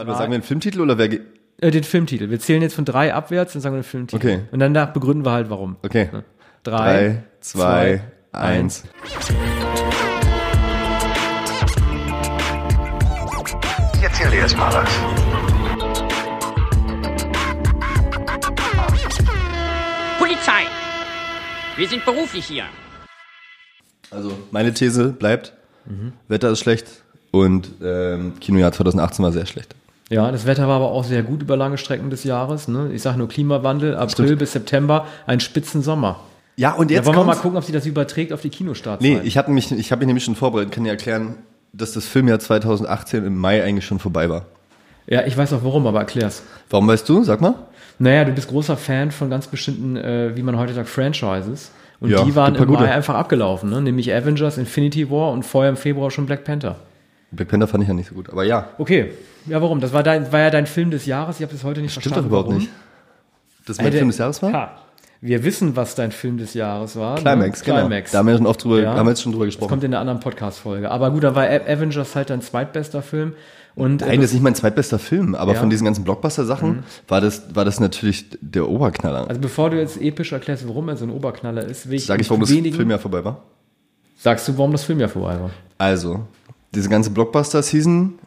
Warte mal, sagen wir den Filmtitel oder wer geht? Äh, den Filmtitel. Wir zählen jetzt von drei abwärts und sagen wir den Filmtitel. Okay. Und danach begründen wir halt, warum. Okay. Ne? Drei, zwei, eins. Ich erzähl dir jetzt mal was. Polizei! Wir sind beruflich hier. Also, meine These bleibt, Wetter ist schlecht und ähm, Kinojahr 2018 war sehr schlecht. Ja, das Wetter war aber auch sehr gut über lange Strecken des Jahres. Ne? Ich sage nur Klimawandel, April Stimmt. bis September, ein spitzen Sommer. Ja, und Da jetzt wollen wir mal gucken, ob sich das überträgt auf die Kinostartzeit. Nee, ich habe mich, ich habe mich nämlich schon vorbereitet, kann dir erklären, dass das Filmjahr 2018 im Mai eigentlich schon vorbei war. ja, ich weiß auch warum, aber erklär's. Warum weißt du? Sag mal. Naja, du bist großer Fan von ganz bestimmten, äh, wie man heute sagt, Franchises. Und Ja, die waren im Mai gute. einfach abgelaufen, ne? nämlich Avengers, Infinity War und vorher im Februar schon Black Panther. Black Panther fand ich ja nicht so gut, aber ja, Okay, ja, warum? Das war, dein, war ja dein Film des Jahres. Ich habe bis heute nicht stimmt doch verstanden. überhaupt warum. nicht. Das mein Hätte- Film des Jahres war? Ha. Wir wissen, was dein Film des Jahres war. ne? Climax, genau. Climax. Da haben wir schon oft drüber, Ja. haben wir jetzt schon drüber Das gesprochen. kommt in einer anderen Podcast-Folge. Aber gut, dann war Avengers halt dein zweitbester Film. Und Nein, das ist nicht mein zweitbester Film, aber Ja. Mhm. von diesen ganzen Blockbuster-Sachen war, das, war das natürlich der Oberknaller. also bevor du jetzt episch erklärst, warum er so ein Oberknaller ist, will ich, Sag ich, warum das Filmjahr vorbei war? Sagst du, warum das Filmjahr vorbei war? Also, diese ganze Blockbuster-Season,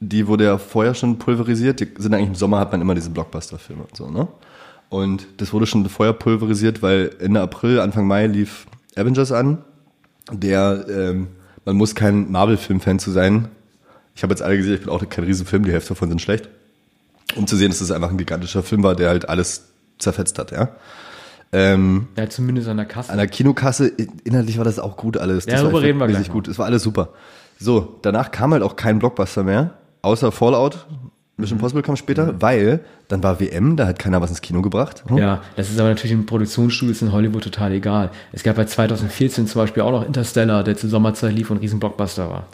die wurde ja vorher schon pulverisiert. Die sind eigentlich im Sommer hat man immer diese Blockbuster-Filme und so, ne? Und das wurde schon vorher pulverisiert, weil Ende April, Anfang Mai lief Avengers an. Der, ähm, man muss kein Marvel-Film-Fan zu sein. Ich habe jetzt alle gesehen, ich bin auch kein Riesenfilm, die Hälfte davon sind schlecht. Um zu sehen, dass das einfach ein gigantischer Film war, der halt alles zerfetzt hat, ja. Ähm, Ja, zumindest an der Kasse. an der Kinokasse, inhaltlich war das auch gut alles. Ja, darüber reden wir gleich gut. Es war alles super. So, danach kam halt auch kein Blockbuster mehr, außer Fallout. Mhm. Mission Impossible kam später, weil dann war WM, da hat keiner was ins Kino gebracht. Hm? Ja, das ist aber natürlich in Produktionsstudios in Hollywood total egal. Es gab bei 2014 zum Beispiel auch noch Interstellar, der zur Sommerzeit lief und ein riesen Blockbuster war.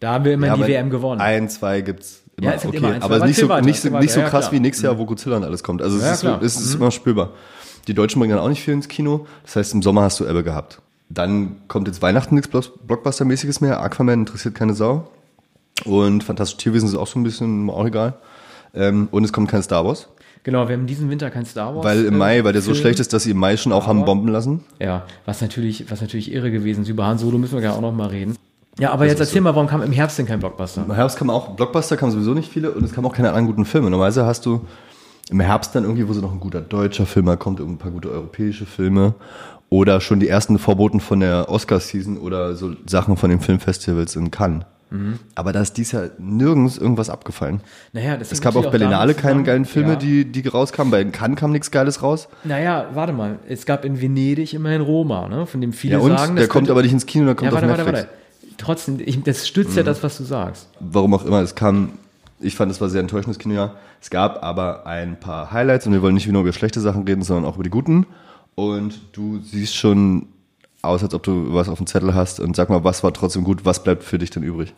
Da haben wir immer Ja, die WM gewonnen. Ein, zwei gibt's immer. Ja, es okay, immer ein, aber nicht so, weiter, nicht nicht so. Ja, krass klar. wie nächstes Jahr, wo Godzilla und alles kommt. Also es, Ja, ist, klar. Mhm. es ist immer spürbar. Die Deutschen bringen dann auch nicht viel ins Kino. Das heißt, im Sommer hast du Ebbe gehabt. Dann kommt jetzt Weihnachten nichts Block- Blockbuster-mäßiges mehr. Aquaman interessiert keine Sau. Und Fantastische Tierwesen ist auch so ein bisschen auch egal. Ähm, und es kommt kein Star Wars. Genau, wir haben diesen Winter kein Star Wars. Weil im äh, Mai, weil der so Film. schlecht ist, dass sie im Mai schon auch haben bomben lassen. Ja, was natürlich, was natürlich irre gewesen ist. Über Han Solo müssen wir gerne auch noch mal reden. Ja, aber Das jetzt erzähl mal, warum kam im Herbst denn kein Blockbuster? Im Herbst kam auch, Blockbuster kamen sowieso nicht viele und es kamen auch keine anderen guten Filme. Normalerweise hast du im Herbst dann irgendwie, wo so noch ein guter deutscher Film mal kommt, ein paar gute europäische Filme oder schon die ersten Vorboten von der Oscar-Season oder so Sachen von den Filmfestivals in Cannes. Mhm. Aber da ist dies Jahr nirgends irgendwas abgefallen. Naja, das Es gab auf Berlinale keine geilen Filme, ja. die, die rauskamen. Bei Cannes kam nichts Geiles raus. Naja, warte mal. Es gab in Venedig immerhin Roma, ne? von dem viele Ja, und sagen, der kommt aber nicht ins Kino, der kommt Ja, warte, auf warte, Netflix. warte. Trotzdem, ich, das stützt Mhm. ja das, was du sagst. warum auch immer, es kam, ich fand, es war sehr enttäuschendes Kinojahr. Es gab aber ein paar Highlights und wir wollen nicht nur über schlechte Sachen reden, sondern auch über die guten. Und du siehst schon aus, als ob du was auf dem Zettel hast und sag mal, was war trotzdem gut, was bleibt für dich denn übrig?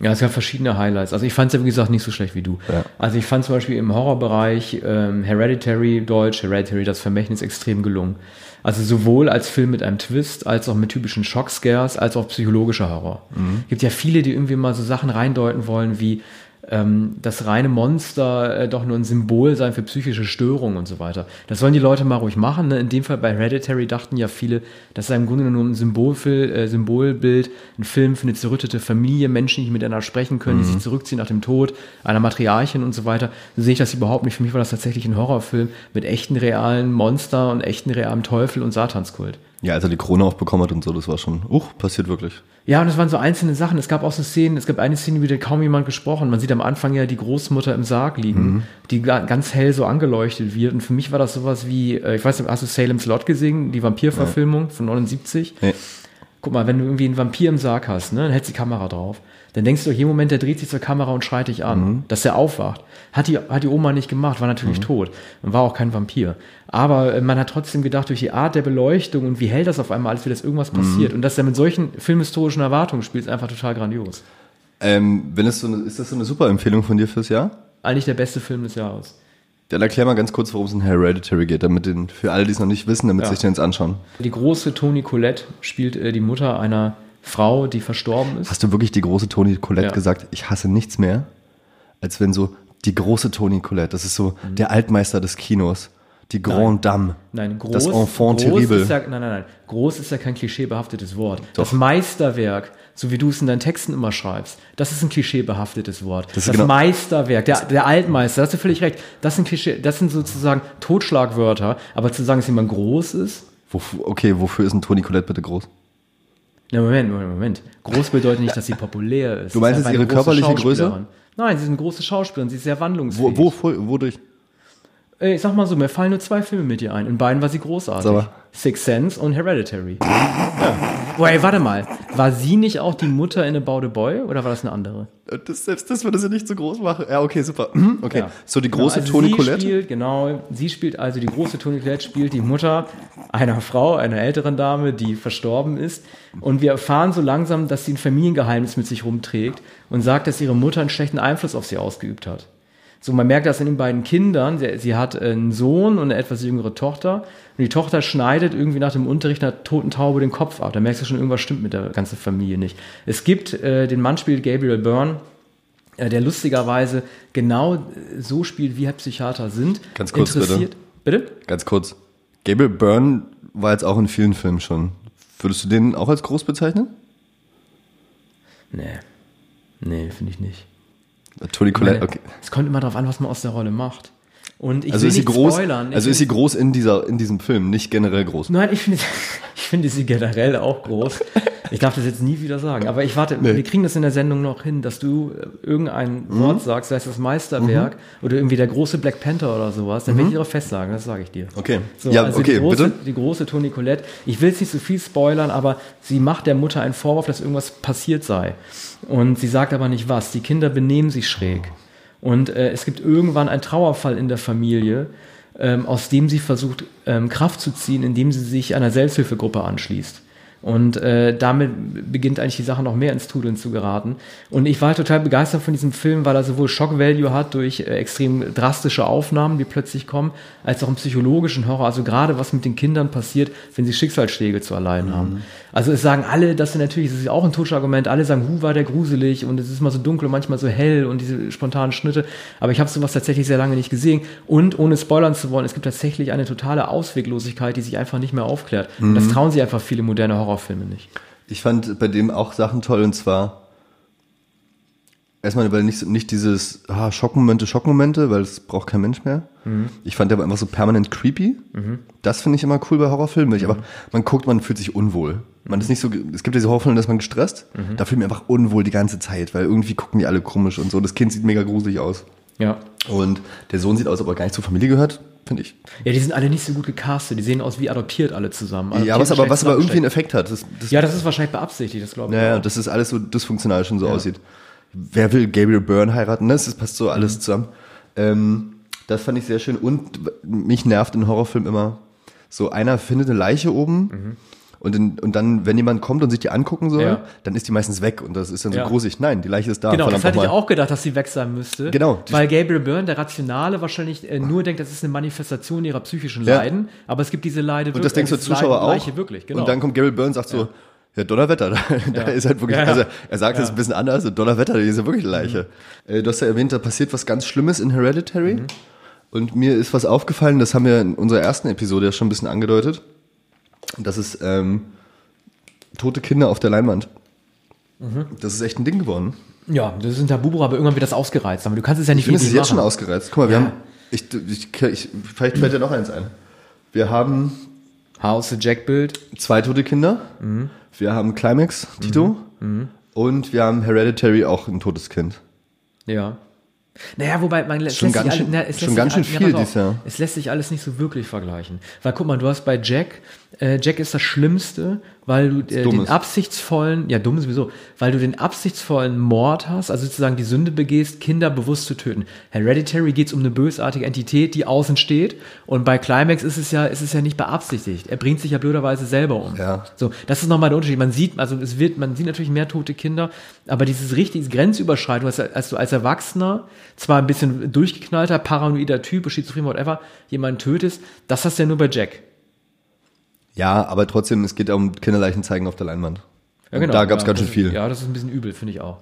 Ja, es gab verschiedene Highlights. Also ich fand es ja, wie gesagt, nicht so schlecht wie du. Ja. Also ich fand zum Beispiel im Horrorbereich ähm, Hereditary, Deutsch, Hereditary, das Vermächtnis extrem gelungen. Also sowohl als Film mit einem Twist, als auch mit typischen Schockscares, als auch psychologischer Horror. Mhm. gibt ja viele, die irgendwie mal so Sachen reindeuten wollen, wie ähm, das reine Monster äh, doch nur ein Symbol sein für psychische Störungen und so weiter. Das sollen die Leute mal ruhig machen. Ne? In dem Fall bei Hereditary dachten ja viele, das sei im Grunde nur ein Symbolfil äh, Symbolbild, ein Film für eine zerrüttete Familie, Menschen, die nicht miteinander sprechen können, die sich zurückziehen nach dem Tod einer Matriarchin und so weiter. So sehe ich das überhaupt nicht. Für mich war das tatsächlich ein Horrorfilm mit echten realen Monster und echten realen Teufel und Satanskult. Ja, als er die Krone aufbekommen hat und so, das war schon, uch, passiert wirklich. Ja, und es waren so einzelne Sachen. Es gab auch so Szenen, es gab eine Szene, über die kaum jemand gesprochen. Man sieht am Anfang ja die Großmutter im Sarg liegen, die ga- ganz hell so angeleuchtet wird. Und für mich war das sowas wie, äh, ich weiß nicht, hast du Salem's Lot gesehen, die Vampirverfilmung von 79? Nee. Guck mal, wenn du irgendwie einen Vampir im Sarg hast, ne, dann hältst du die Kamera drauf. Dann denkst du, jeden Moment, der dreht sich zur Kamera und schreit dich an, dass er aufwacht. Hat die, hat die Oma nicht gemacht, war natürlich tot und war auch kein Vampir. Aber äh, man hat trotzdem gedacht, durch die Art der Beleuchtung und wie hell das auf einmal alles, wie das irgendwas passiert. Und dass er mit solchen filmhistorischen Erwartungen spielt, ist einfach total grandios. Ähm, wenn es so eine, ist das so eine super Empfehlung von dir fürs Jahr? Eigentlich der beste Film des Jahres. Dann erklär mal ganz kurz, worum es in Hereditary geht, damit den, für alle, die es noch nicht wissen, damit Ja. sich den jetzt anschauen. Die große Toni Collette spielt äh, die Mutter einer Frau, die verstorben ist. Hast du wirklich die große Toni Colette Ja. gesagt, ich hasse nichts mehr, als wenn so Die große Toni Collette, das ist so der Altmeister des Kinos. Die Grande Dame. Nein, groß, Das Enfant groß terrible. ist ja, nein, nein, nein. Groß ist ja kein klischeebehaftetes Wort. Das Meisterwerk, so wie du es in deinen Texten immer schreibst, das ist ein klischeebehaftetes Wort. Das, ist genau- Meisterwerk, der, der Altmeister, da hast du völlig recht. Das sind Klischee, das sind sozusagen Totschlagwörter, aber zu sagen, dass jemand groß ist, Wofür, okay, wofür ist ein Toni Collette bitte groß? Na Moment, Moment, Moment. Groß bedeutet nicht, dass sie populär ist. Du meinst jetzt ihre körperliche Größe? Nein, sie ist eine große Schauspielerin, sie ist sehr wandlungsfähig. Wo, wo, wodurch? Äh, Ich sag mal so, mir fallen nur zwei Filme mit ihr ein. In beiden war sie großartig. Mal. Six Sense und Hereditary. ja. Wait, warte mal. War sie nicht auch die Mutter in About a Boy oder war das eine andere? Das, selbst das würde sie nicht so groß machen. Ja, okay, super. Mhm, Okay, Ja. so die große Genau, also Toni sie Collette. Spielt, genau, sie spielt also die große Toni Collette spielt die Mutter einer Frau, einer älteren Dame, die verstorben ist. Und wir erfahren so langsam, dass sie ein Familiengeheimnis mit sich rumträgt und sagt, dass ihre Mutter einen schlechten Einfluss auf sie ausgeübt hat. So, man merkt das in den beiden Kindern. Sie, sie hat einen Sohn und eine etwas jüngere Tochter. Und die Tochter schneidet irgendwie nach dem Unterricht einer toten Taube den Kopf ab. Da merkst du schon, irgendwas stimmt mit der ganzen Familie nicht. Es gibt, äh, den Mann spielt Gabriel Byrne, äh, der lustigerweise genau äh, so spielt, wie Psychiater sind. Ganz kurz, bitte. Interessiert- Bitte? Ganz kurz. Gabriel Byrne war jetzt auch in vielen Filmen schon. Würdest du den auch als groß bezeichnen? Nee. Nee, finde ich nicht. Toni Collette, okay. Es kommt immer darauf an, was man aus der Rolle macht. Und ich Also will ist sie nicht groß, spoilern. Ich also will- ist sie groß in dieser, in diesem Film, nicht generell groß. Nein, ich finde, ich finde sie generell auch groß. Ich darf das jetzt nie wieder sagen. Aber ich warte, wir kriegen das in der Sendung noch hin, dass du äh, irgendein Mhm. Wort sagst, sei es das Meisterwerk oder irgendwie der große Black Panther oder sowas. Dann werde ich darauf festsagen, das sage ich dir. Mhm. Okay. So, ja, also okay, die große, bitte. Die große Toni Collette. Ich will jetzt nicht so viel spoilern, aber sie macht der Mutter einen Vorwurf, dass irgendwas passiert sei. Und sie sagt aber nicht was. Die Kinder benehmen sich schräg. Und äh, es gibt irgendwann einen Trauerfall in der Familie, ähm, aus dem sie versucht, ähm, Kraft zu ziehen, indem sie sich einer Selbsthilfegruppe anschließt. Und äh, damit beginnt eigentlich die Sache noch mehr ins Trudeln zu geraten. Und ich war total begeistert von diesem Film, weil er sowohl Shock-Value hat durch äh, extrem drastische Aufnahmen, die plötzlich kommen, als auch einen psychologischen Horror. Also gerade was mit den Kindern passiert, wenn sie Schicksalsschläge zu erleiden haben. Also es sagen alle, das sind natürlich, das ist auch ein Totschlagargument, alle sagen, Hu war der gruselig und es ist mal so dunkel und manchmal so hell und diese spontanen Schnitte. Aber ich habe sowas tatsächlich sehr lange nicht gesehen. Und ohne spoilern zu wollen, es gibt tatsächlich eine totale Ausweglosigkeit, die sich einfach nicht mehr aufklärt. Und das trauen sich einfach viele moderne Horrorfilme nicht. Ich fand bei dem auch Sachen toll und zwar erstmal, weil nicht, nicht dieses ah, Schockmomente, Schockmomente, weil das braucht kein Mensch mehr. Mhm. Ich fand der aber einfach so permanent creepy. Das finde ich immer cool bei Horrorfilmen. Mhm. aber man guckt, man fühlt sich unwohl. Man ist nicht so, es gibt diese Horrorfilme, da ist man gestresst. Mhm. Da fühlt man einfach unwohl die ganze Zeit, weil irgendwie gucken die alle komisch und so. Das Kind sieht mega gruselig aus. Ja. Und der Sohn sieht aus, als ob er gar nicht zur Familie gehört, finde ich. Ja, die sind alle nicht so gut gecastet. Die sehen aus wie adoptiert alle zusammen. ja, was Adoptiert aber, was aber irgendwie einen Effekt hat. Das, das Ja, das ist wahrscheinlich beabsichtigt, das glaube ich. Ja, ja, auch. das ist alles so dysfunktional schon so aussieht. Wer will Gabriel Byrne heiraten? Das ist- passt so alles zusammen. Ähm, das fand ich sehr schön. Und mich nervt in Horrorfilmen immer so einer findet eine Leiche oben und, in, und dann, wenn jemand kommt und sich die angucken soll, Ja. dann ist die meistens weg und das ist dann so Ja. gruselig. Nein, die Leiche ist da. Genau, das hatte ich auch gedacht, dass sie weg sein müsste. Genau. Weil Gabriel Byrne, der Rationale, wahrscheinlich äh, nur denkt, das ist eine Manifestation ihrer psychischen Ja. Leiden. Aber es gibt diese Leide Und das denkst du Zuschauer Leiden- auch. Leiche wirklich, genau. Und dann kommt Gabriel Byrne und sagt so, ja, Donnerwetter, da, da ist halt wirklich, Ja, ja. also er sagt es ein bisschen anders, Donnerwetter, da ist ja wirklich Leiche. Äh, du hast ja erwähnt, da passiert was ganz Schlimmes in Hereditary. Mhm. Und mir ist was aufgefallen, das haben wir in unserer ersten Episode ja schon ein bisschen angedeutet. Das ist ähm, tote Kinder auf der Leinwand. Mhm. Das ist echt ein Ding geworden. ja, das ist ein Tabu, aber irgendwann wird das ausgereizt. Aber du kannst es ja nicht Ich finde, es ist jetzt schon ausgereizt. Guck mal, wir Ja. haben, ich, ich, ich, vielleicht fällt dir noch eins ein. Wir haben House the Jack Bild. zwei tote Kinder. Mhm. Wir haben Climax, Tito. Und wir haben Hereditary, auch ein totes Kind. Ja. Naja, wobei man lässt Schon sich ganz alle- schön- na, es schon lässt ganz sich schön viel auf, dieses Jahr. Es lässt sich alles nicht so wirklich vergleichen. Weil guck mal, du hast bei Jack, äh, Jack ist das Schlimmste, weil du äh, den absichtsvollen, ja dumm sowieso, weil du den absichtsvollen Mord hast, also sozusagen die Sünde begehst, Kinder bewusst zu töten. Hereditary geht es um eine bösartige Entität, die außen steht und bei Climax ist es ja, ist es ja nicht beabsichtigt. Er bringt sich ja blöderweise selber um. Ja. So, das ist nochmal der Unterschied. Man sieht, also es wird, man sieht natürlich mehr tote Kinder, aber dieses richtige Grenzüberschreitung, als, als du als Erwachsener zwar ein bisschen durchgeknallter, paranoider Typ, schizophren, whatever, jemanden tötest, das hast du ja nur bei Jack. Ja, aber trotzdem, es geht ja um Kinderleichen zeigen auf der Leinwand. Ja, genau. Und da gab es ja, ganz schön viel. Ja, das ist ein bisschen übel, finde ich auch.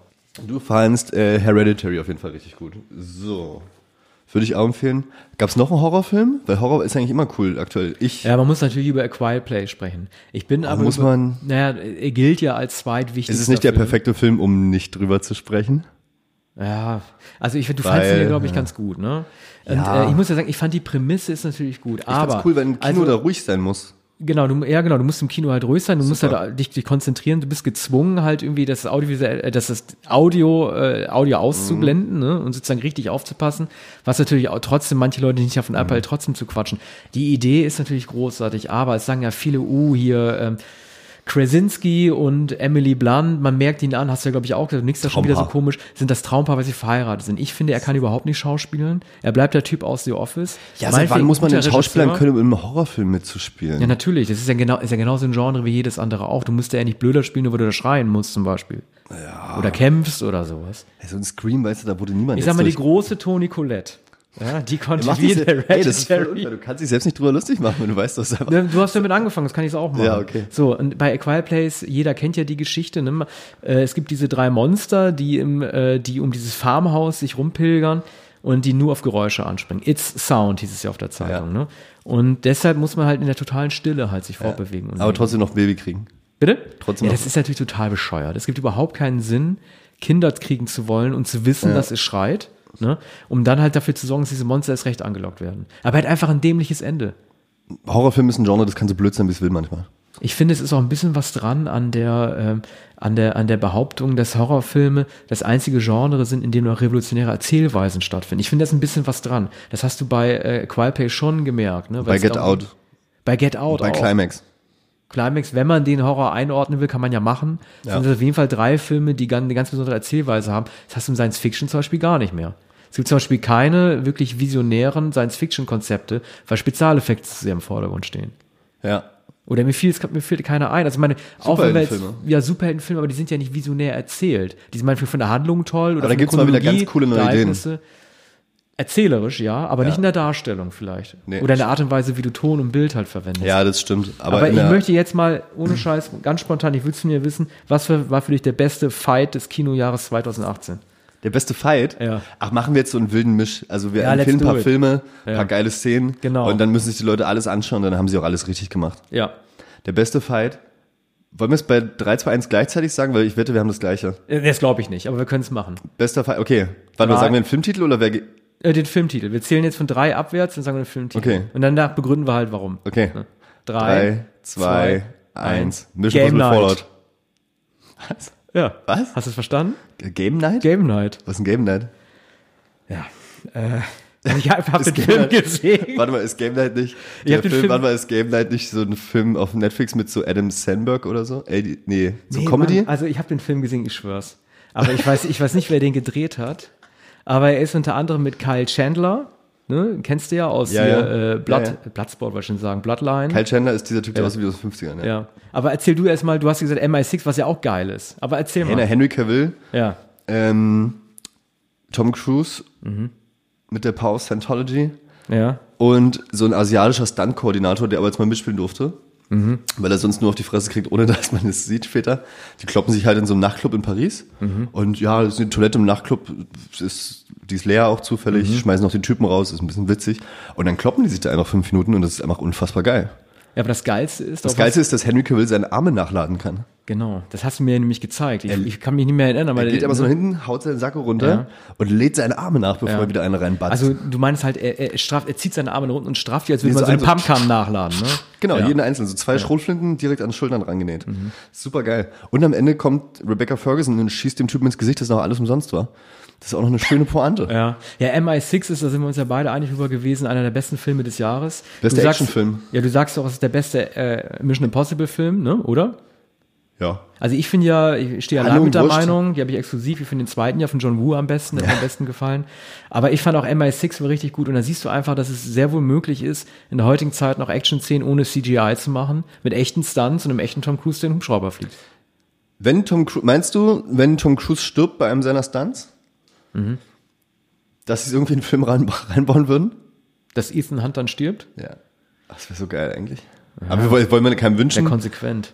Du fandst äh, Hereditary auf jeden Fall richtig gut. So. Würde ich auch empfehlen. Gab es noch einen Horrorfilm? Weil Horror ist eigentlich immer cool aktuell. Ich, Ja, man muss natürlich über A Quiet Play sprechen. Ich bin aber. muss über, man- Naja, er gilt ja als zweitwichtigster ist es nicht der Film. perfekte Film, um nicht drüber zu sprechen? Ja, also ich finde, du Weil, fandst ihn ja, glaube ich, ganz gut, ne? Und Ja. äh, ich muss ja sagen, ich fand die Prämisse ist natürlich gut. Ich aber fand's cool, wenn ein Kino also, da ruhig sein muss. Genau, du, ja genau, du musst im Kino halt ruhig sein, du musst Super. halt dich, dich konzentrieren, du bist gezwungen halt irgendwie das Audiovisuell, äh, das, Audio, äh, Audio auszublenden ne, und sozusagen richtig aufzupassen, was natürlich auch trotzdem manche Leute nicht davon abhält, trotzdem zu quatschen. Die Idee ist natürlich großartig, aber es sagen ja viele, uh, hier ähm, Krasinski und Emily Blunt, man merkt ihn an, hast du ja glaube ich auch gesagt, nichts da schon wieder so komisch, sind das Traumpaar, weil sie verheiratet sind. Ich finde, er kann überhaupt nicht schauspielen. Er bleibt der Typ aus The Office. Ja, seit wann muss man denn Schauspielern können, um im Horrorfilm mitzuspielen? Ja, natürlich. Das ist ja genau, ist ja genauso ein Genre wie jedes andere auch. Du musst ja nicht blöder spielen, nur weil du da schreien musst, zum Beispiel. Oder kämpfst oder sowas. Ey, so ein Scream, weißt du, da wurde niemand Ich sag mal, die große Toni Collette. Ja, die ey, das ist voll Hereditary. unfair. Du kannst dich selbst nicht drüber lustig machen, wenn du weißt, es einfach. Ne, Du hast damit angefangen, das kann ich auch machen. Ja, okay. So, und bei A Quiet Place, jeder kennt ja die Geschichte. Ne? Äh, es gibt diese drei Monster, die, im, äh, die um dieses Farmhaus sich rumpilgern und die nur auf Geräusche anspringen. It's Sound hieß es ja auf der Zeitung. Ja. Ne? Und deshalb muss man halt in der totalen Stille halt sich fortbewegen. Und Aber trotzdem noch Baby kriegen. Bitte? Trotzdem ja, noch- das ist natürlich total bescheuert. Es gibt überhaupt keinen Sinn, Kinder kriegen zu wollen und zu wissen, dass es schreit, ne? um dann halt dafür zu sorgen, dass diese Monster erst recht angelockt werden. Aber halt einfach ein dämliches Ende. Horrorfilm ist ein Genre, das kann so blöd sein, wie es will manchmal. Ich finde, es ist auch ein bisschen was dran an der, ähm, an der, an der Behauptung, dass Horrorfilme das einzige Genre sind, in dem noch revolutionäre Erzählweisen stattfinden. Ich finde, da ist ein bisschen was dran. Das hast du bei äh, Quiet Play schon gemerkt. Ne? Bei Get Out, Bei Get Out bei auch. Climax. Climax, wenn man den Horror einordnen will, kann man ja machen. Ja. Sind das auf jeden Fall drei Filme, die eine ganz besondere Erzählweise haben. Das hast du im Science Fiction zum Beispiel gar nicht mehr. Es gibt zum Beispiel keine wirklich visionären Science-Fiction-Konzepte, weil Spezialeffekte zu sehr im Vordergrund stehen. Ja. Oder mir fiel, mir fehlt keiner ein. Also meine, auch wenn wir jetzt, ja, Superheldenfilme, aber die sind ja nicht visionär erzählt. Die sind manchmal von der Handlung toll oder Aber da von der gibt's mal wieder ganz coole neue Ideen. Erzählerisch, ja, aber nicht in der Darstellung vielleicht. Nee. Oder in der Art und Weise, wie du Ton und Bild halt verwendest. Ja, das stimmt. Aber, Aber, ich möchte jetzt mal, ohne Scheiß, ganz spontan, ich will von dir wissen, was für, war für dich der beste Fight des Kinojahres 2018? der beste Fight. Ja. Ach, machen wir jetzt so einen wilden Misch. Also wir Ja, empfehlen ein paar it. Filme, ein Ja. paar geile Szenen. Genau. Und dann müssen sich die Leute alles anschauen, dann haben sie auch alles richtig gemacht. Ja. Der beste Fight. Wollen wir es bei 3, 2, 1 gleichzeitig sagen? Weil ich wette, wir haben das gleiche. Äh, Das glaube ich nicht, aber wir können es machen. Bester Fight. Okay. Warte mal, sagen wir einen Filmtitel oder wer. Äh, den Filmtitel. Wir zählen jetzt von drei abwärts und sagen den Filmtitel. Okay. Und danach begründen wir halt, warum. Okay. Ne? 3, 2, 1. Mission Game Night. Fallout. Was? Ja. Was? Hast du es verstanden? Game Night? Game Night. Was ist ein Game Night? Ja. Äh, also ich habe hab den Game Film Night- gesehen. Warte mal, ist Game Night nicht? Ich Der hab den Film, Film- warte mal, ist Game Night nicht so ein Film auf Netflix mit so Adam Sandberg oder so? Ey, nee, so Nee, Comedy? Mann, also ich habe den Film gesehen, ich schwör's. Aber ich weiß, ich weiß nicht, wer den gedreht hat. Aber er ist unter anderem mit Kyle Chandler, ne? kennst du ja aus Ja, hier, ja. Äh, Blood, Ja, Bloodsport, wollte ich schon sagen, Bloodline. Kyle Chandler ist dieser Typ, der Ja. aussieht wie aus den 50ern. Ja. ja. Aber erzähl du erstmal, du hast gesagt MI6, was ja auch geil ist. Aber erzähl Hey, mal. Henry Cavill, Ja. ähm, Tom Cruise Mhm. mit der Power Scientology Ja. und so ein asiatischer Stunt-Koordinator, der aber jetzt mal mitspielen durfte. Mhm. Weil er sonst nur auf die Fresse kriegt, ohne dass man es sieht später. Die kloppen sich halt in so einem Nachtclub in Paris. Mhm. Und ja, das ist eine Toilette im Nachtclub, ist, die ist leer auch zufällig, Mhm. schmeißen noch den Typen raus, ist ein bisschen witzig. Und dann kloppen die sich da einfach fünf Minuten und das ist einfach unfassbar geil. Ja, aber das Geilste ist Das Geilste ist, dass Henry Cavill seine Arme nachladen kann. genau, das hast du mir nämlich gezeigt. Ich, ich kann mich nicht mehr erinnern, aber Er geht aber so nach hinten, haut seinen Sacko runter Ja. und lädt seine Arme nach, bevor er wieder eine reinbatzt. also du meinst halt, er, er, straft, er zieht seine Arme unten und strafft die, als würde Nee, man so so eine ein- so- Pumpcam nachladen. Ne? Genau. Mhm. jeden einzelnen. So zwei Schrotflinten direkt an den Schultern rangenäht. Super geil. Und am Ende kommt Rebecca Ferguson und schießt dem Typen ins Gesicht, dass noch alles umsonst war. Das ist auch noch eine schöne Pointe. Ja. ja, MI6 ist, da sind wir uns ja beide einig drüber gewesen, einer der besten Filme des Jahres. Bester Actionfilm. Ja, du sagst doch, es ist der beste äh, Mission Impossible Film, ne? oder? Ja. Also ich finde ja, ich stehe allein mit der wurscht. Meinung, die habe ich exklusiv, ich finde den zweiten ja von John Woo am besten, der hat mir am besten gefallen. Aber ich fand auch MI6 war richtig gut und da siehst du einfach, dass es sehr wohl möglich ist, in der heutigen Zeit noch Action-Szenen ohne CGI zu machen, mit echten Stunts und einem echten Tom Cruise, der den Hubschrauber fliegt. Wenn Tom Cruise, meinst du, wenn Tom Cruise stirbt bei einem seiner Stunts, Mhm. dass sie es irgendwie in den Film rein, reinbauen würden? Dass Ethan Hunt dann stirbt? Ja. Ach, Das wäre so geil eigentlich. Aber wir wollen, wollen wir keinem Sehr wünschen. konsequent.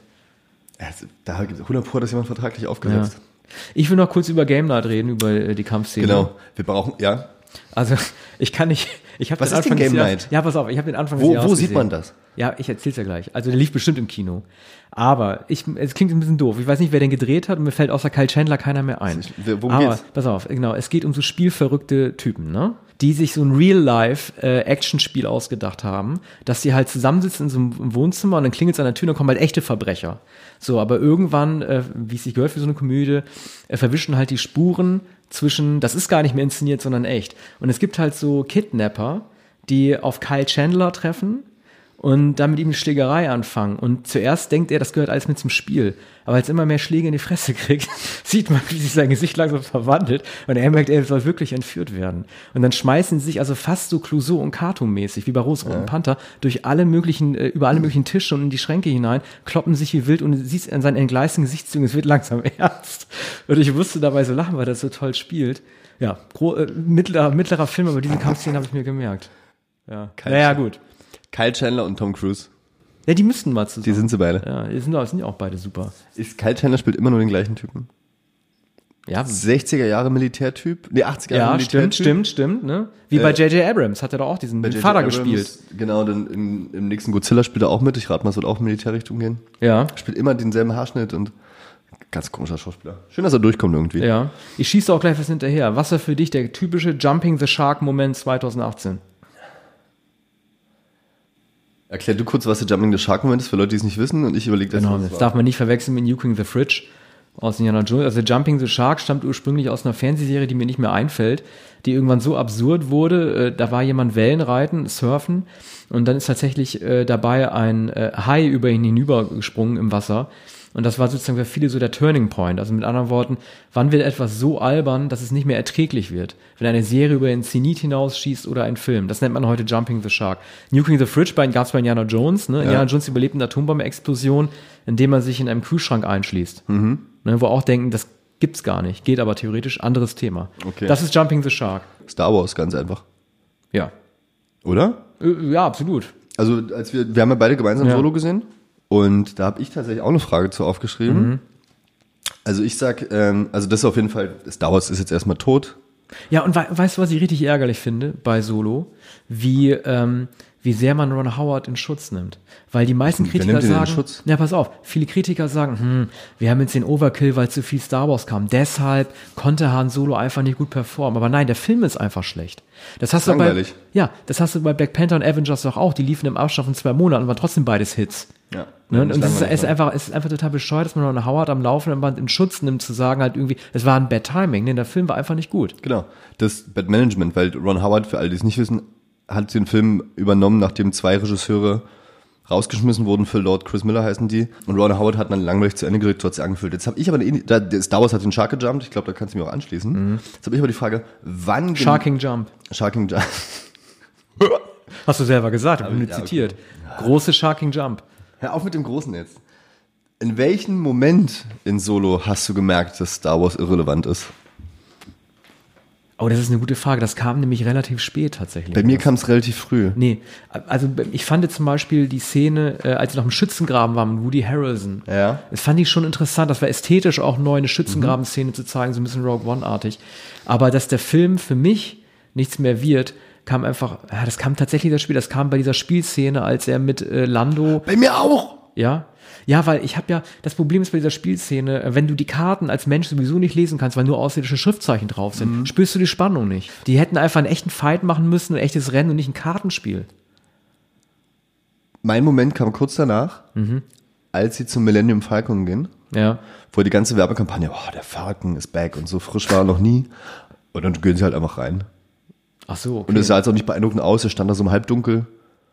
Ja, da gibt es 100 Pro, dass jemand vertraglich aufgesetzt. Ja. Ich will noch kurz über Game Night reden, über äh, die Kampfszene. Genau. Wir brauchen, ja. Also Ich kann nicht. Ich habe Was den ist denn Anfang des Game Jahres- Night? Ja, pass auf, ich habe den Anfang Wo- des Jahres wo sieht gesehen. man das? Ja, ich erzähl's ja gleich. Also der lief bestimmt im Kino. Aber ich, es klingt ein bisschen doof. Ich weiß nicht, wer den gedreht hat und mir fällt außer Kyle Chandler keiner mehr ein. Worum Aber geht's? pass auf, genau, es geht um so spielverrückte Typen, ne? Die sich so ein Real-Life-Action-Spiel ausgedacht haben, dass die halt zusammensitzen in so einem Wohnzimmer und dann klingelt es an der Tür und dann kommen halt echte Verbrecher. So, aber irgendwann, äh, wie es sich gehört für so eine Komödie, äh, verwischen halt die Spuren zwischen, das ist gar nicht mehr inszeniert, sondern echt. Und es gibt halt so Kidnapper, die auf Kyle Chandler treffen und dann mit ihm eine Schlägerei anfangen. Und zuerst denkt er, das gehört alles mit zum Spiel. Aber als er immer mehr Schläge in die Fresse kriegt, sieht man, wie sich sein Gesicht langsam verwandelt. Und er merkt, er soll wirklich entführt werden. Und dann schmeißen sie sich also fast so Clouseau und Cartoon-mäßig, wie bei Rosroten Panther, durch alle möglichen, äh, über alle möglichen Tische und in die Schränke hinein, kloppen sich wie wild und siehst an seinen entgleisten Gesichtszügen, es wird langsam ernst. Und ich musste dabei so lachen, weil das so toll spielt. Ja, äh, mittlerer, mittlerer Film, aber diese Kampfszenen habe ich mir gemerkt. Ja. Kein Naja, Sinn. gut. Kyle Chandler und Tom Cruise. Ja, die müssten mal zusammen. Die sind sie beide. Ja, die sind, sind ja auch beide super. Ist Kyle Chandler spielt immer nur den gleichen Typen. Ja, 60er Jahre Militärtyp? Nee, 80er Jahre ja Militärtyp. stimmt, stimmt, stimmt. Ne? Wie Äh, bei J.J. Abrams hat er doch auch diesen Bei J.J. Vater Abrams, gespielt. Genau, dann im, im nächsten Godzilla spielt er auch mit. Ich rate mal, es wird auch in Militärrichtung gehen. Ja, Spielt immer denselben Haarschnitt und ganz komischer Schauspieler. Schön, dass er durchkommt irgendwie. ja. Ich schieße auch gleich was hinterher. Was war für dich der typische Jumping the Shark Moment 2018? Erklär du kurz, was der Jumping the Shark Moment ist, für Leute, die es nicht wissen und ich überlege das. Genau, das war. darf man nicht verwechseln mit Nuking the Fridge aus Indiana Jones. Also Jumping the Shark stammt ursprünglich aus einer Fernsehserie, die mir nicht mehr einfällt, die irgendwann so absurd wurde. Äh, Da war jemand Wellenreiten, Surfen und dann ist tatsächlich äh, dabei ein äh, Hai über ihn hinübergesprungen im Wasser. Und das war sozusagen für viele so der Turning Point. Also mit anderen Worten, wann wird etwas so albern, dass es nicht mehr erträglich wird? Wenn eine Serie über den Zenit hinausschießt oder ein Film. Das nennt man heute Jumping the Shark. Nuking the Fridge bei gab es bei Indiana Jones. Ne? Indiana Jones überlebt eine Atombombenexplosion, indem er sich in einem Kühlschrank einschließt. Ne? Wo auch denken, das gibt's gar nicht. Geht aber theoretisch. Anderes Thema. Okay. Das ist Jumping the Shark. Star Wars, ganz einfach. Ja. Oder? Äh, Ja, absolut. Also, als wir, wir haben ja beide gemeinsam Ja. Solo gesehen. Und da habe ich tatsächlich auch eine Frage zu aufgeschrieben. Mhm. Also ich sag, ähm, also das ist auf jeden Fall, Star Wars ist jetzt erstmal tot. Ja, und we weißt du, was ich richtig ärgerlich finde bei Solo? Wie, ähm, wie sehr man Ron Howard in Schutz nimmt. Weil die meisten Wer Kritiker sagen, Schutz? ja, pass auf, viele Kritiker sagen, hm, wir haben jetzt den Overkill, weil zu viel Star Wars kam. Deshalb konnte Han Solo einfach nicht gut performen. Aber nein, der Film ist einfach schlecht. Das hast du bei, Langweilig. ja, das hast du bei Black Panther und Avengers doch auch. Die liefen im Abstand von zwei Monaten und waren trotzdem beides Hits. Ja. Ne? Und, es ist, langweilig ist einfach, es ist einfach total bescheuert, dass man Ron Howard am laufenden Band in Schutz nimmt, zu sagen halt irgendwie, es war ein Bad Timing, denn der Film war einfach nicht gut. Genau. Das Bad Management, weil Ron Howard, für alle, die es nicht wissen, hat den Film übernommen, nachdem zwei Regisseure rausgeschmissen wurden für Lord Chris Miller heißen die. Und Ron Howard hat dann langweilig zu Ende gedreht, trotzdem angefüllt. Jetzt habe ich aber eine, da, Star Wars hat den Shark gejumpt, ich glaube, da kannst du mir auch anschließen. Jetzt habe ich aber die Frage, wann... Sharking Jump. Sharking Jump. Hast du selber gesagt, ich bin Ja, mir okay. zitiert. Große Sharking Jump. Hör auf mit dem Großen jetzt. In welchem Moment in Solo hast du gemerkt, dass Star Wars irrelevant ist? Oh, das ist eine gute Frage. Das kam nämlich relativ spät tatsächlich. Bei mir kam es relativ früh. Nee, also ich fand zum Beispiel die Szene, äh, als sie noch im Schützengraben waren mit Woody Harrelson. Ja. Das fand ich schon interessant. Das war ästhetisch auch neu, eine Schützengraben-Szene zu zeigen, so ein bisschen Rogue One-artig. Aber dass der Film für mich nichts mehr wird, kam einfach, ja, das kam tatsächlich das Spiel, das kam bei dieser Spielszene, als er mit äh, Lando Bei mir auch! Ja. Ja, weil ich habe ja, das Problem ist bei dieser Spielszene, äh, wenn du die Karten als Mensch sowieso nicht lesen kannst, weil nur außerirdische Schriftzeichen drauf sind, spürst du die Spannung nicht. Die hätten einfach einen echten Fight machen müssen, ein echtes Rennen und nicht ein Kartenspiel. Mein Moment kam kurz danach, Mhm. als sie zum Millennium Falcon gehen, Ja. wo die ganze Werbekampagne, oh, der Falcon ist back und so frisch war er noch nie. Und dann gehen sie halt einfach rein. Ach so, okay. Und es sah jetzt auch nicht beeindruckend aus, es stand da so im Halbdunkel.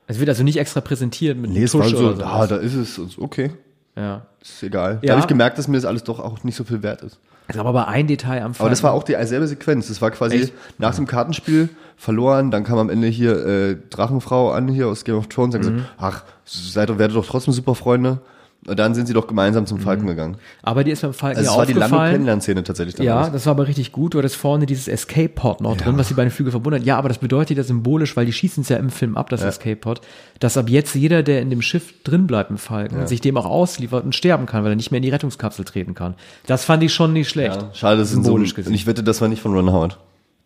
Es wird also nicht extra präsentiert mit Nee, es war so, ah, da ist es, okay, Ja. ist egal. Ja. Da habe ich gemerkt, dass mir das alles doch auch nicht so viel wert ist. Es gab aber ein Detail am Aber das war auch die selbe Sequenz. Das war quasi Echt? nach dem Kartenspiel verloren, dann kam am Ende hier äh, Drachenfrau an, hier aus Game of Thrones, und Mhm. gesagt, ach, seid werdet doch trotzdem super Freunde. Und dann sind sie doch gemeinsam zum Falken gegangen. Aber dir ist beim Falken Also ja es war die aufgefallen. Lando-Kennenlern-Szene tatsächlich dann Ja, alles. das war aber richtig gut. Du hattest vorne dieses Escape-Pod noch drin, was sie bei den Flügeln verbunden hat. Ja, aber das bedeutet ja symbolisch, weil die schießen es ja im Film ab, das Escape-Pod, dass ab jetzt jeder, der in dem Schiff drin bleibt im Falken, sich dem auch ausliefert und sterben kann, weil er nicht mehr in die Rettungskapsel treten kann. Das fand ich schon nicht schlecht. Ja, schade, das sind so, symbolisch und gesehen. ich wette, das war nicht von Ron Howard.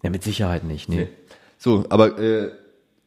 ja, mit Sicherheit nicht, nee. So, aber, äh,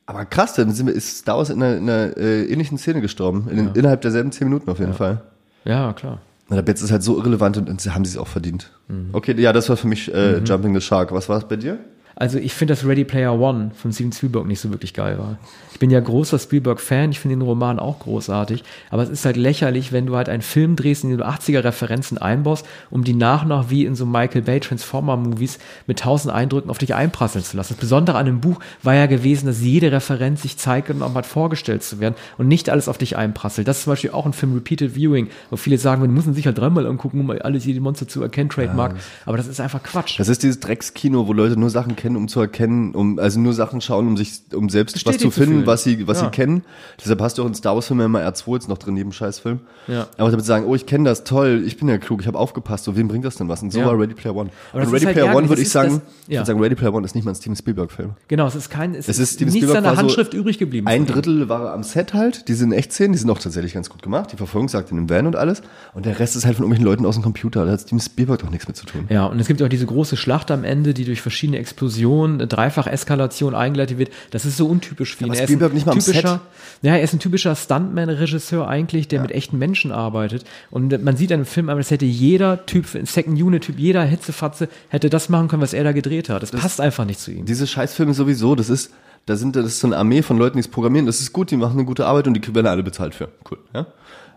aber krass, dann sind wir, ist Star Wars in einer, in einer äh, ähnlichen Szene gestorben. In, den- Innerhalb derselben zehn Minuten auf jeden Fall. Ja, klar. Und ab jetzt ist halt so irrelevant und, und sie haben sie es auch verdient. Mhm. Okay, ja, das war für mich äh, Jumping the Shark. Was war es bei dir? Also ich finde, dass Ready Player One von Steven Spielberg nicht so wirklich geil war. Ich bin ja großer Spielberg-Fan, ich finde den Roman auch großartig, aber es ist halt lächerlich, wenn du halt einen Film drehst, in dem du 80er-Referenzen einbaust, um die nach und nach wie in so Michael Bay Transformer-Movies mit tausend Eindrücken auf dich einprasseln zu lassen. Das Besondere an dem Buch war ja gewesen, dass jede Referenz sich zeigt und auch mal vorgestellt zu werden und nicht alles auf dich einprasselt. Das ist zum Beispiel auch ein Film Repeated Viewing, wo viele sagen, muss ihn sich halt dreimal angucken, um alles jede Monster zu erkennen, Trademark. aber das ist einfach Quatsch. Das ist dieses Dreckskino, wo Leute nur Sachen kennen, um zu erkennen, um also nur Sachen schauen, um sich, um selbst was Bestätigt zu zu finden, fühlen. was sie, was Ja. sie kennen. Deshalb hast du auch in Star Wars Filmen immer R2 jetzt noch drin, neben Scheißfilm. Ja. Aber damit sagen, oh, ich kenne das, toll, ich bin ja klug, ich habe aufgepasst, so wem bringt das denn was? Und so Ja. war Ready Player One. Aber Und Ready halt Player ärgerlich, One würde ich sagen, das- ich ja. würde sagen, Ready Player One ist nicht mal ein Steven Spielberg-Film. Genau, es ist kein, es, Es ist Steven nichts Spielberg der war so Handschrift übrig geblieben. Ein. Drittel war am Set halt, die sind echt Szenen, die sind auch tatsächlich ganz gut gemacht. Die Verfolgungsjagd in dem Van und alles. Und der Rest ist halt von irgendwelchen Leuten aus dem Computer. Da hat Steven Spielberg doch nichts mit zu tun. Ja, und es gibt auch diese große Schlacht am Ende, die durch verschiedene Explosionen, äh, Dreifach-Eskalation eingeleitet wird. Das ist so untypisch für ihn. aber Er ist Spielberg nicht mal am typischer, Ja, er ist ein typischer Stuntman-Regisseur eigentlich, der mit echten Menschen arbeitet. Und man sieht dem Film, aber das hätte jeder Typ, ein Second-Unit-Typ, jeder Hitzefatze, hätte das machen können, was er da gedreht hat. Das, passt einfach nicht zu ihm. Diese Scheißfilme sowieso, das ist, da sind, das ist so eine Armee von Leuten, die es programmieren. Das ist gut, die machen eine gute Arbeit und die werden alle bezahlt für. Cool, ja.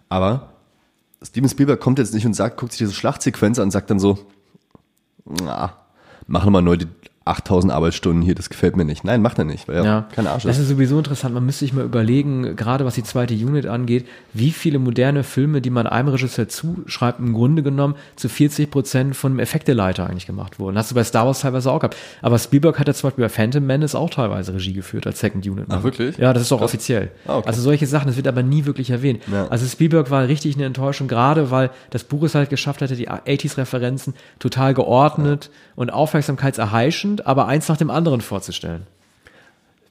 Aber Steven Spielberg kommt jetzt nicht und sagt, guckt sich diese Schlachtsequenz an und sagt dann so, na, mach nochmal neu die 8000 Arbeitsstunden hier, das gefällt mir nicht. Nein, macht er nicht, weil er Ja, kein Arsch das ist. ist sowieso interessant. Man müsste sich mal überlegen, gerade was die zweite Unit angeht, wie viele moderne Filme, die man einem Regisseur zuschreibt, im Grunde genommen zu 40 Prozent von einem Effekteleiter eigentlich gemacht wurden. Hast du bei Star Wars teilweise auch gehabt. Aber Spielberg hat ja zum Beispiel bei Phantom Menace auch teilweise Regie geführt als Second Unit. Ach, wirklich? Ja, das ist doch offiziell. Ah, okay. Also solche Sachen, das wird aber nie wirklich erwähnt. Ja. Also Spielberg war richtig eine Enttäuschung, gerade weil das Buch es halt geschafft hatte, die 80s-Referenzen total geordnet und aufmerksamkeitserheischend, aber eins nach dem anderen vorzustellen.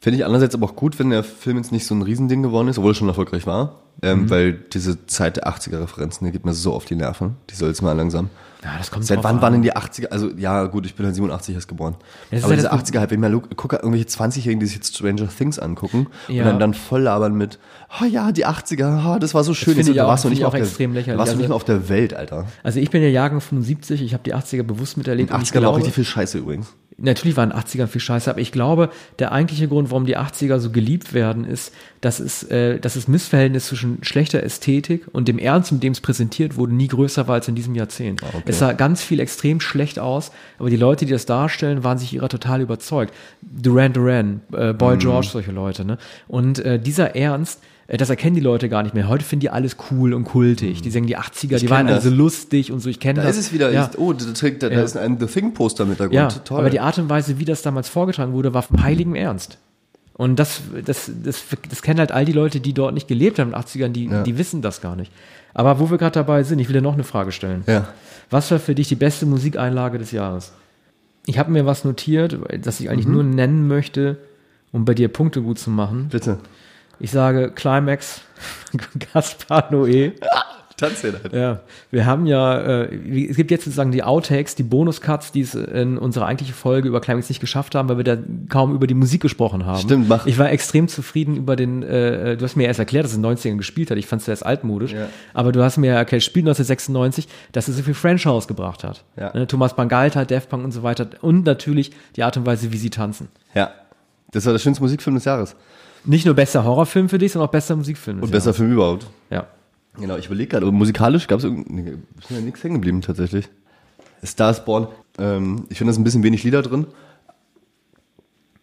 Finde ich andererseits aber auch gut, wenn der Film jetzt nicht so ein Riesending geworden ist, obwohl er schon erfolgreich war. Ähm, Weil diese Zeit der 80er-Referenzen, die geht mir so auf die Nerven. Die soll jetzt mal langsam. Ja, das kommt Seit wann an. waren denn die 80er? Also, ja, gut, ich bin halt 87 erst geboren. Das ist Aber ja diese das- 80er halt, wenn ich mal gucke, irgendwelche 20-Jährigen, die sich jetzt Stranger Things angucken Ja. und dann, dann voll labern mit, oh ja, die 80er, oh, das war so schön. finde Jetzt, ich da auch- warst du nicht ich auf der, extrem lächerlich. warst du nicht Also- mehr auf der Welt, Alter. Also ich bin ja Jahrgang 75, ich habe die 80er bewusst miterlebt. Die und ich 80er war auch glaube- richtig viel Scheiße übrigens. Natürlich waren 80er viel Scheiße, aber ich glaube, der eigentliche Grund, warum die 80er so geliebt werden, ist, dass es, äh, dass das Missverhältnis zwischen schlechter Ästhetik und dem Ernst, mit dem es präsentiert wurde, nie größer war als in diesem Jahrzehnt. Ah, okay. Es sah ganz viel extrem schlecht aus, aber die Leute, die das darstellen, waren sich ihrer total überzeugt. Duran Duran, äh, Mhm. Boy George, solche Leute. Ne? Und äh, dieser Ernst, das erkennen die Leute gar nicht mehr. Heute finden die alles cool und kultig. Die sagen, die 80er, die kenn waren das. also lustig und so. Ich kenne Da das. ist es wieder. Ja. Oh, da, trägt- da, da Ja. ist ein The Thing-Poster mit Hintergrund. Ja, Toll. aber die Art und Weise, wie das damals vorgetragen wurde, war vom heiligen Ernst. Und das, das, das, das kennen halt all die Leute, die dort nicht gelebt haben in den 80ern, die, Ja. die wissen das gar nicht. Aber wo wir gerade dabei sind, ich will dir noch eine Frage stellen. Ja. Was war für dich die beste Musikeinlage des Jahres? Ich habe mir was notiert, das ich Mhm. eigentlich nur nennen möchte, um bei dir Punkte gut zu machen. Bitte. Ich sage Climax, Gaspar Noé. Tanz den halt. Ja, wir haben ja, äh, es gibt jetzt sozusagen die Outtakes, die Bonuscuts, die es in unserer eigentlichen Folge über Climax nicht geschafft haben, weil wir da kaum über die Musik gesprochen haben. Stimmt, mach. Ich war extrem zufrieden über den, äh, du hast mir erst erklärt, dass es in den 90ern gespielt hat. Ich fand es erst altmodisch. Ja. Aber du hast mir erklärt, Spiel 1996, dass es so viel French House gebracht hat. Ja. Ne, Thomas Bangalter, Def Punk und so weiter. Und natürlich die Art und Weise, wie sie tanzen. Ja. Das war der schönste Musikfilm des Jahres. Nicht nur bester Horrorfilm für dich, sondern auch bester Musikfilm. Und bester. Film überhaupt. Ja. Genau, ich überlege gerade, musikalisch gab es irgendwie, ist mir nichts hängen geblieben tatsächlich. Star is Born, ähm, ich finde, da ist ein bisschen wenig Lieder drin.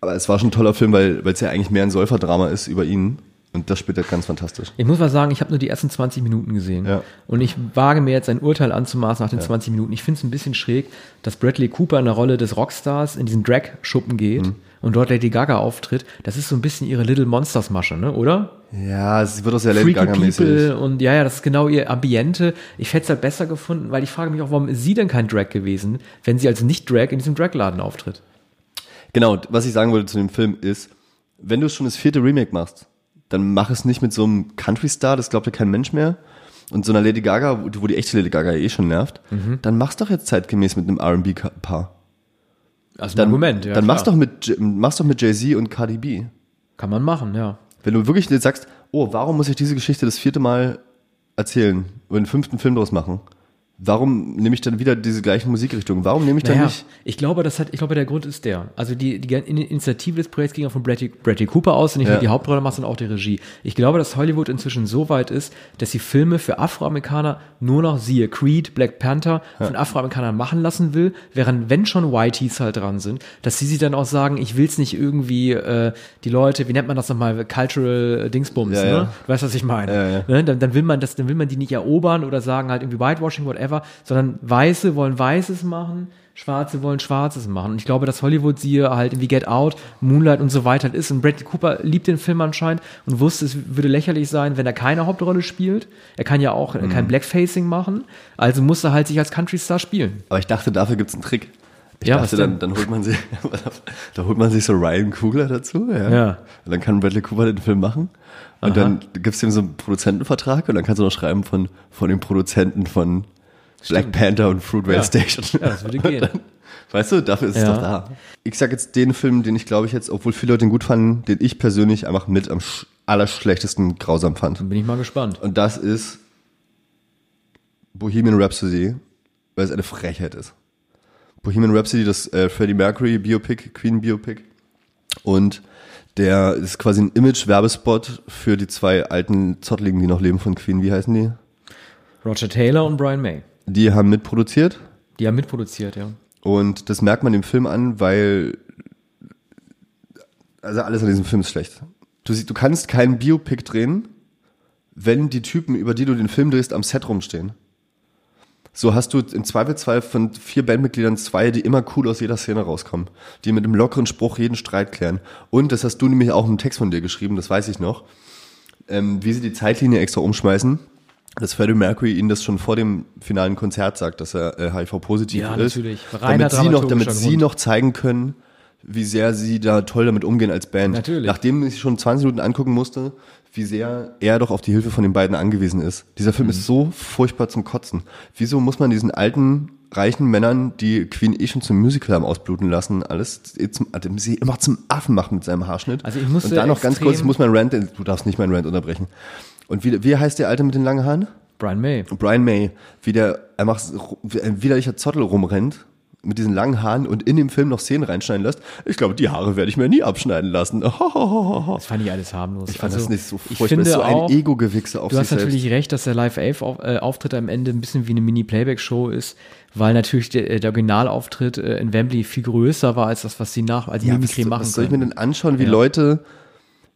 Aber es war schon ein toller Film, weil es ja eigentlich mehr ein Säuferdrama ist über ihn. Und das spielt er ganz fantastisch. Ich muss mal sagen, ich habe nur die ersten 20 Minuten gesehen. Ja. Und ich wage mir jetzt ein Urteil anzumaßen nach den 20 Minuten. Ich finde es ein bisschen schräg, dass Bradley Cooper in der Rolle des Rockstars in diesen Drag-Schuppen geht Mhm. Und dort Lady Gaga auftritt. Das ist so ein bisschen ihre Little Monsters-Masche, ne? oder? Ja, es wird auch sehr Lady Gaga-mäßig. People und ja, ja, das ist genau ihr Ambiente. Ich hätte es halt besser gefunden, weil ich frage mich auch, warum ist sie denn kein Drag gewesen, wenn sie als Nicht-Drag in diesem Drag-Laden auftritt? Genau, was ich sagen wollte zu dem Film ist, wenn du schon das vierte Remake machst, dann mach es nicht mit so einem Country-Star, das glaubt ja kein Mensch mehr. Und so einer Lady Gaga, wo wo die echte Lady Gaga eh schon nervt, Mhm. dann mach's doch jetzt zeitgemäß mit einem R&B-Paar. Ein dann, Argument, ja, dann mach's doch mit, mach's doch mit Jay-Z und Cardi B. Kann man machen, ja. Wenn du wirklich jetzt sagst, oh, warum muss ich diese Geschichte das vierte Mal erzählen oder einen fünften Film draus machen? Warum nehme ich dann wieder diese gleichen Musikrichtungen? Warum nehme ich dann Naja, nicht? ich glaube, das hat, ich glaube, der Grund ist der. Also die, die In- Initiative des Projekts ging ja von Bradley, Bradley Cooper aus, nicht Ja. nur die Hauptrolle macht, sondern auch die Regie. Ich glaube, dass Hollywood inzwischen so weit ist, dass sie Filme für Afroamerikaner nur noch, siehe Creed, Black Panther, von Afroamerikanern machen lassen will, während wenn schon Whiteys halt dran sind, dass sie sich dann auch sagen, ich will's nicht irgendwie äh, die Leute, wie nennt man das nochmal, Cultural Dingsbums, Ja, ne? ja. Du weißt, was ich meine. Ja, ja. Ne? Dann, dann will man das, dann will man die nicht erobern oder sagen halt irgendwie Whitewashing, whatever, sondern Weiße wollen Weißes machen, Schwarze wollen Schwarzes machen. Und ich glaube, dass Hollywood siehe halt wie Get Out, Moonlight und so weiter halt ist. Und Bradley Cooper liebt den Film anscheinend und wusste, es würde lächerlich sein, wenn er keine Hauptrolle spielt. Er kann ja auch Mhm. kein Blackfacing machen. Also muss er halt sich als Country Star spielen. Aber ich dachte, dafür gibt's einen Trick. Ich Ja, dachte, dann, dann holt man sich, da holt man sich so Ryan Coogler dazu, ja. Ja. Und dann kann Bradley Cooper den Film machen. Und dann gibt's ihm so einen Produzentenvertrag und dann kannst du noch schreiben von, von den Produzenten von Black Panther und Fruitvale Ja. Station. Ja, das würde gehen. Weißt du, dafür ist es Ja. doch da. Ich sag jetzt den Film, den ich glaube ich jetzt, obwohl viele Leute ihn gut fanden, den ich persönlich einfach mit am sch allerschlechtesten grausam fand. Dann bin ich mal gespannt. Und das ist Bohemian Rhapsody, weil es eine Frechheit ist. Bohemian Rhapsody, das äh, Freddie Mercury Biopic, Queen Biopic. Und der ist quasi ein Image-Werbespot für die zwei alten Zottligen, die noch leben von Queen. Wie heißen die? Roger Taylor und Brian May. Die haben mitproduziert. Die haben mitproduziert, ja. Und das merkt man dem Film an, weil also alles an diesem Film ist schlecht. Du, du kannst keinen Biopic drehen, wenn die Typen, über die du den Film drehst, am Set rumstehen. So hast du im Zweifelsfall von vier Bandmitgliedern zwei, die immer cool aus jeder Szene rauskommen, die mit einem lockeren Spruch jeden Streit klären. Und das hast du nämlich auch im Text von dir geschrieben, das weiß ich noch, ähm, wie sie die Zeitlinie extra umschmeißen, dass Freddie Mercury ihnen das schon vor dem finalen Konzert sagt, dass er äh, HIV-positiv Ja, ist. natürlich. Reiner Damit sie noch, damit sie noch zeigen können, wie sehr sie da toll damit umgehen als Band. Natürlich. Nachdem ich schon 20 Minuten angucken musste, wie sehr er doch auf die Hilfe von den beiden angewiesen ist. Dieser Mhm. Film ist so furchtbar zum Kotzen. Wieso muss man diesen alten, reichen Männern, die Queen eh schon zum Musical haben ausbluten lassen, alles zum, also sie immer zum Affen machen mit seinem Haarschnitt? Also ich musste Und dann noch ganz kurz, ich muss meinen Rant, du darfst nicht meinen Rant unterbrechen. Und wie, wie heißt der Alte mit den langen Haaren? Brian May. Brian May, wie der einfach wie ein widerlicher Zottel rumrennt mit diesen langen Haaren und in dem Film noch Szenen reinschneiden lässt. Ich glaube, die Haare werde ich mir nie abschneiden lassen. Das fand ich alles harmlos. Ich fand Also, das nicht so ich furchtbar. finde ist so ein auch, Ego-Gewichse auf Du hast selbst. natürlich recht, dass der Live-Auftritt am Ende ein bisschen wie eine Mini-Playback-Show ist, weil natürlich der, der Originalauftritt äh, in Wembley viel größer war als das, was sie nach als ja, Mimikry was, machen was soll ich mir denn anschauen, wie Ja. Leute,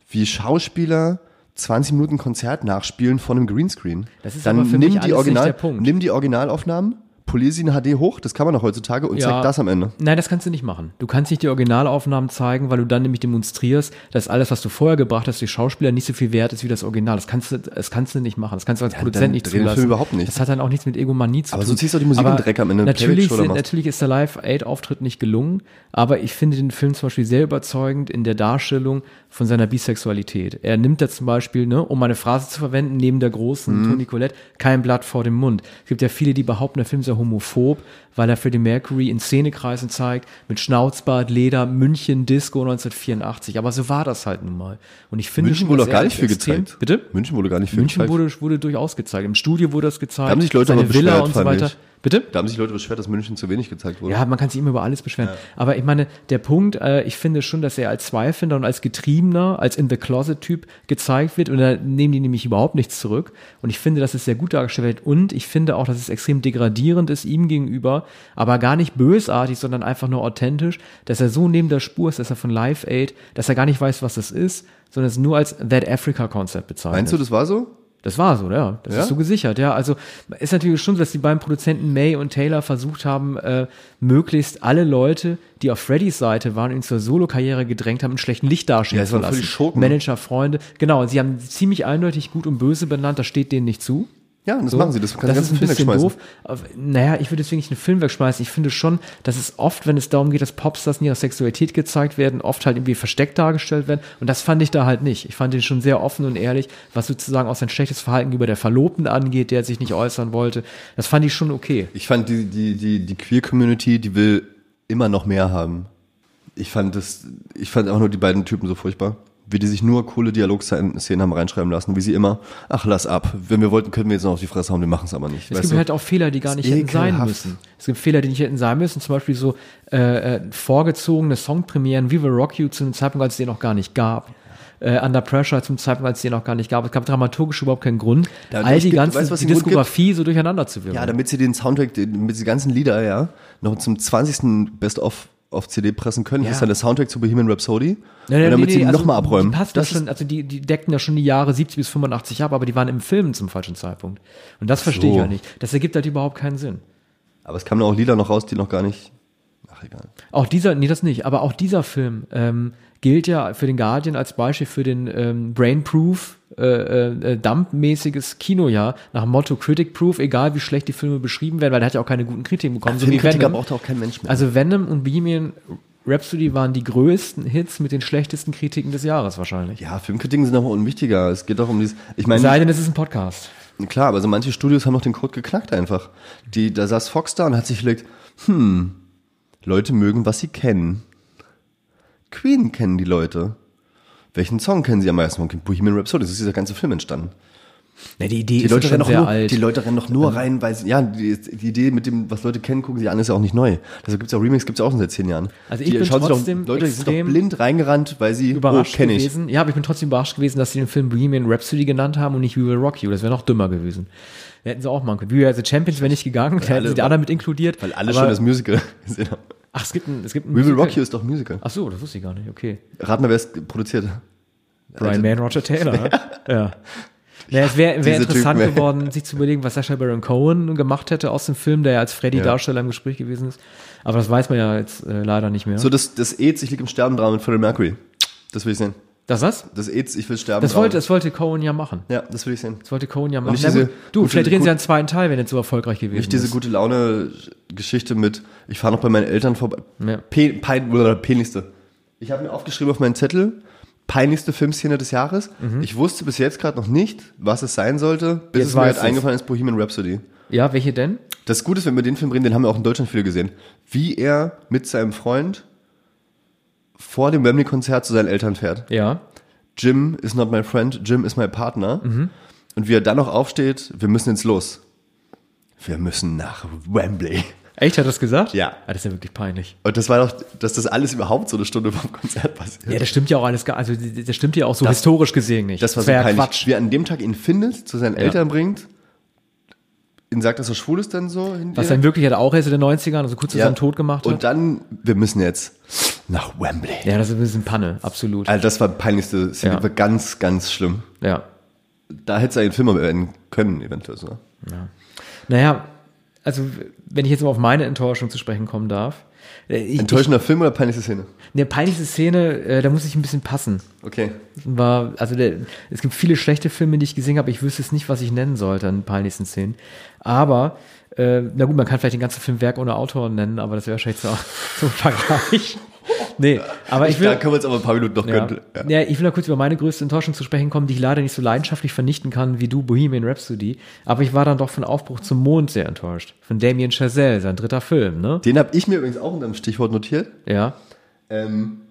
wie Schauspieler 20 Minuten Konzert nachspielen von einem Greenscreen? Das ist Dann aber für nimm mich die Original, der Punkt. Nimm die Originalaufnahmen, polier sie in HD hoch, das kann man doch heutzutage und zeig das am Ende. Nein, das kannst du nicht machen. Du kannst nicht die Originalaufnahmen zeigen, weil du dann nämlich demonstrierst, dass alles, was du vorher gebracht hast, die Schauspieler nicht so viel wert ist wie das Original. Das kannst du, das kannst du nicht machen. Das kannst du als dann Produzent nicht zulassen. Film überhaupt nicht. Das hat dann auch nichts mit Egomanie zu Aber tun. so ziehst du die Musik Aber im Dreck am Ende, Natürlich, sind, natürlich ist der Live-Aid-Auftritt nicht gelungen, aber ich finde den Film zum Beispiel sehr überzeugend in der Darstellung von seiner Bisexualität. Er nimmt da zum Beispiel, ne, um eine Phrase zu verwenden, neben der großen Mhm. Toni Collette, kein Blatt vor dem Mund. Es gibt ja viele, die behaupten, der Film sei homophob, weil er Freddie Mercury in Szenekreisen zeigt, mit Schnauzbart, Leder, München, Disco 1984. Aber so war das halt nun mal. Und ich finde München wurde doch gar nicht viel gezeigt. Bitte? München wurde gar nicht viel München gezeigt. wurde, wurde durchaus gezeigt. Im Studio wurde das gezeigt. Da haben sich Leute seine aber Villa und so weiter. ich. Bitte? Da haben sich Leute beschwert, dass München zu wenig gezeigt wurde. Ja, man kann sich immer über alles beschweren. Aber ich meine, der Punkt, äh, ich finde schon, dass er als Zweifelnder und als Getriebener, als In-the-Closet-Typ gezeigt wird und da nehmen die nämlich überhaupt nichts zurück. Und ich finde, dass es sehr gut dargestellt wird und ich finde auch, dass es extrem degradierend ist ihm gegenüber, aber gar nicht bösartig, sondern einfach nur authentisch, dass er so neben der Spur ist, dass er von Live Aid, dass er gar nicht weiß, was das ist, sondern es nur als That Africa Concept bezeichnet. Meinst du, das war so? Das war so, ja. Das Ja? ist so gesichert, ja. Also ist natürlich schon so, dass die beiden Produzenten May und Taylor versucht haben, äh, möglichst alle Leute, die auf Freddys Seite waren und ihn zur Solo-Karriere gedrängt haben, in schlechten Licht dastehen Ja, zu lassen. Manager, Freunde. Genau, und sie haben ziemlich eindeutig gut und böse benannt, das steht denen nicht zu. Ja, das So. machen sie. Das kann das den ist ein Film bisschen doof. Naja, ich würde deswegen nicht einen Film wegschmeißen. Ich finde schon, dass es oft, wenn es darum geht, dass Popstars in ihrer Sexualität gezeigt werden, oft halt irgendwie versteckt dargestellt werden. Und das fand ich da halt nicht. Ich fand ihn schon sehr offen und ehrlich, was sozusagen auch sein schlechtes Verhalten gegenüber der Verlobten angeht, der sich nicht äußern wollte. Das fand ich schon okay. Ich fand die, die, die, die Queer-Community, die will immer noch mehr haben. Ich fand das, ich fand auch nur die beiden Typen so furchtbar. Wie die sich nur coole Dialogszenen haben reinschreiben lassen, wie sie immer, ach, lass ab. Wenn wir wollten, können wir jetzt noch auf die Fresse hauen, wir machen es aber nicht. Es gibt du? halt auch Fehler, die gar nicht hätten sein müssen. Es gibt Fehler, die nicht hätten sein müssen. Zum Beispiel so äh, äh, vorgezogene Songpremieren, We Will Rock You zu einem Zeitpunkt, als es den noch gar nicht gab. Äh, Under Pressure zum Zeitpunkt, als es den noch gar nicht gab. Es gab dramaturgisch überhaupt keinen Grund, Da- all die gibt- ganze weißt die? Diskografie so durcheinander zu wirken. Ja, damit sie den Soundtrack, mit den ganzen Lieder, ja, noch zum 20. Best-of auf CD pressen können. Ja. Das ist dann der Soundtrack zu Bohemian Rhapsody. Nee, nee, und damit nee, sie nee, ihn also nochmal abräumen. Die, passt das schon, also die, die deckten ja schon die Jahre 70 bis 85 ab, aber die waren im Film zum falschen Zeitpunkt. Und das verstehe ich so. halt nicht. Das ergibt halt überhaupt keinen Sinn. Aber es kamen auch Lieder noch raus, die noch gar nicht. Ach, egal. Auch dieser, nee, das nicht, aber auch dieser Film ähm, gilt ja für den Guardian als Beispiel für den ähm, Brain-Proof, äh, äh, Dump-mäßiges Kinojahr nach dem Motto Critic-Proof, egal wie schlecht die Filme beschrieben werden, weil der hat ja auch keine guten Kritiken bekommen. so wie Venom. braucht auch kein Mensch mehr. Also Venom und Bohemian Rhapsody waren die größten Hits mit den schlechtesten Kritiken des Jahres wahrscheinlich. ja, Filmkritiken sind aber unwichtiger. Es geht doch um dieses, ich meine, Sei denn, es ist ein Podcast. Klar, aber so manche Studios haben noch den Code geknackt einfach. Die, da saß Fox da und hat sich überlegt, hm, Leute mögen, was sie kennen. Queen kennen die Leute. Welchen Song kennen sie am meisten? von Bohemian Rhapsody, das ist dieser ganze Film entstanden. Ja, die Idee Die ist Leute, ja schon sehr nur, alt. die Leute rennen doch nur rein, weil sie, ja, die, die Idee mit dem, was Leute kennen, gucken sie an, ist ja auch nicht neu. Deshalb gibt's auch Remakes, gibt's auch schon seit zehn Jahren. Also ich die bin trotzdem doch, Leute sind doch blind reingerannt, weil sie, überrascht oh, kenn ich. gewesen. Ja, aber ich bin trotzdem überrascht gewesen, dass sie den Film Bohemian Rhapsody genannt haben und nicht We Will Rock You. Das wäre noch dümmer gewesen. Da hätten sie auch machen können. We Are the Champions wäre nicht gegangen, da hätten alle- sie die anderen mit inkludiert. Weil alle aber, schon das Musical gesehen haben. Ach, es gibt ein, es gibt ein We Will Rock You ist doch ein Musical. Ach so, das wusste ich gar nicht. Okay. Rat mal, wer es produziert. Brian May und Roger Taylor. ne? ja. Es wäre wär interessant Typen, geworden, sich zu überlegen, was Sacha Baron Cohen gemacht hätte aus dem Film, der ja als Freddy-Darsteller im Gespräch gewesen ist. Aber das weiß man ja jetzt äh, leider nicht mehr. So, das, das AIDS, ich lieg im Sterben dran mit Freddie Mercury. Das will ich sehen. Das was? Das AIDS, ich will sterben Das wollte, das wollte Cohen ja machen. ja, das will ich sehen. Das wollte Cohen ja machen. nicht Na diese du, gute- vielleicht drehen sie gut- einen zweiten Teil, wenn es so erfolgreich gewesen Nicht diese ist. gute Laune-Geschichte mit, ich fahre noch bei meinen Eltern vorbei. Ja. Pe pein, oder peinlichste. Ich habe mir aufgeschrieben auf meinen Zettel, peinlichste Filmszene des Jahres. Ich wusste bis jetzt gerade noch nicht, was es sein sollte, bis Mhm. Jetzt es mir jetzt ich's. eingefallen ist, Bohemian Rhapsody. Ja, welche denn? Das Gute ist, wenn wir den Film reden, den haben wir auch in Deutschland viele gesehen. Wie er mit seinem Freund vor dem Wembley-Konzert zu seinen Eltern fährt. Ja. Jim is not my friend, Jim is my partner. Mhm. Und wie er dann noch aufsteht, wir müssen jetzt los. Wir müssen nach Wembley. Echt, hat er das gesagt? Ja. Ah, das ist ja wirklich peinlich. Und das war doch, dass das alles überhaupt so eine Stunde vom Konzert passiert. Ja, das stimmt ja auch alles, also das stimmt ja auch so historisch gesehen nicht. das war so ja peinlich. Quatsch. Wie er an dem Tag ihn findet, zu seinen Eltern bringt, ihn sagt, dass er schwul ist dann so. Was er in Wirklichkeit auch erst in den 90ern, also kurz vor Ja. seinem Tod gemacht hat. Und dann, wir müssen jetzt nach Wembley. ja, das ist ein bisschen Panne, absolut. Also das war peinlichste Szene, Ja. war ganz, ganz schlimm. Ja. Da hätte es einen Film werden können, eventuell so. Naja, also wenn ich jetzt mal auf meine Enttäuschung zu sprechen kommen darf. äh, Ich, Enttäuschender Film oder peinlichste Szene? Ich, eine peinlichste Szene, äh, da muss ich ein bisschen passen. Okay. War, also der, es gibt viele schlechte Filme, die ich gesehen habe. Ich wüsste es nicht, was ich nennen sollte an peinlichsten Szenen. Aber, äh, na gut, man kann vielleicht den ganzen Film Werk ohne Autor nennen, aber das wäre wahrscheinlich so zum Vergleich. Nee, aber ich will. da können wir uns aber ein paar Minuten noch Ja. gönnen. Ja. Ja. ich will noch kurz über meine größte Enttäuschung zu sprechen kommen, die ich leider nicht so leidenschaftlich vernichten kann wie du, Bohemian Rhapsody. Aber ich war dann doch von Aufbruch zum Mond sehr enttäuscht. Von Damien Chazelle, sein dritter Film, ne? Den habe ich mir übrigens auch unter dem Stichwort notiert. Ja. Ähm,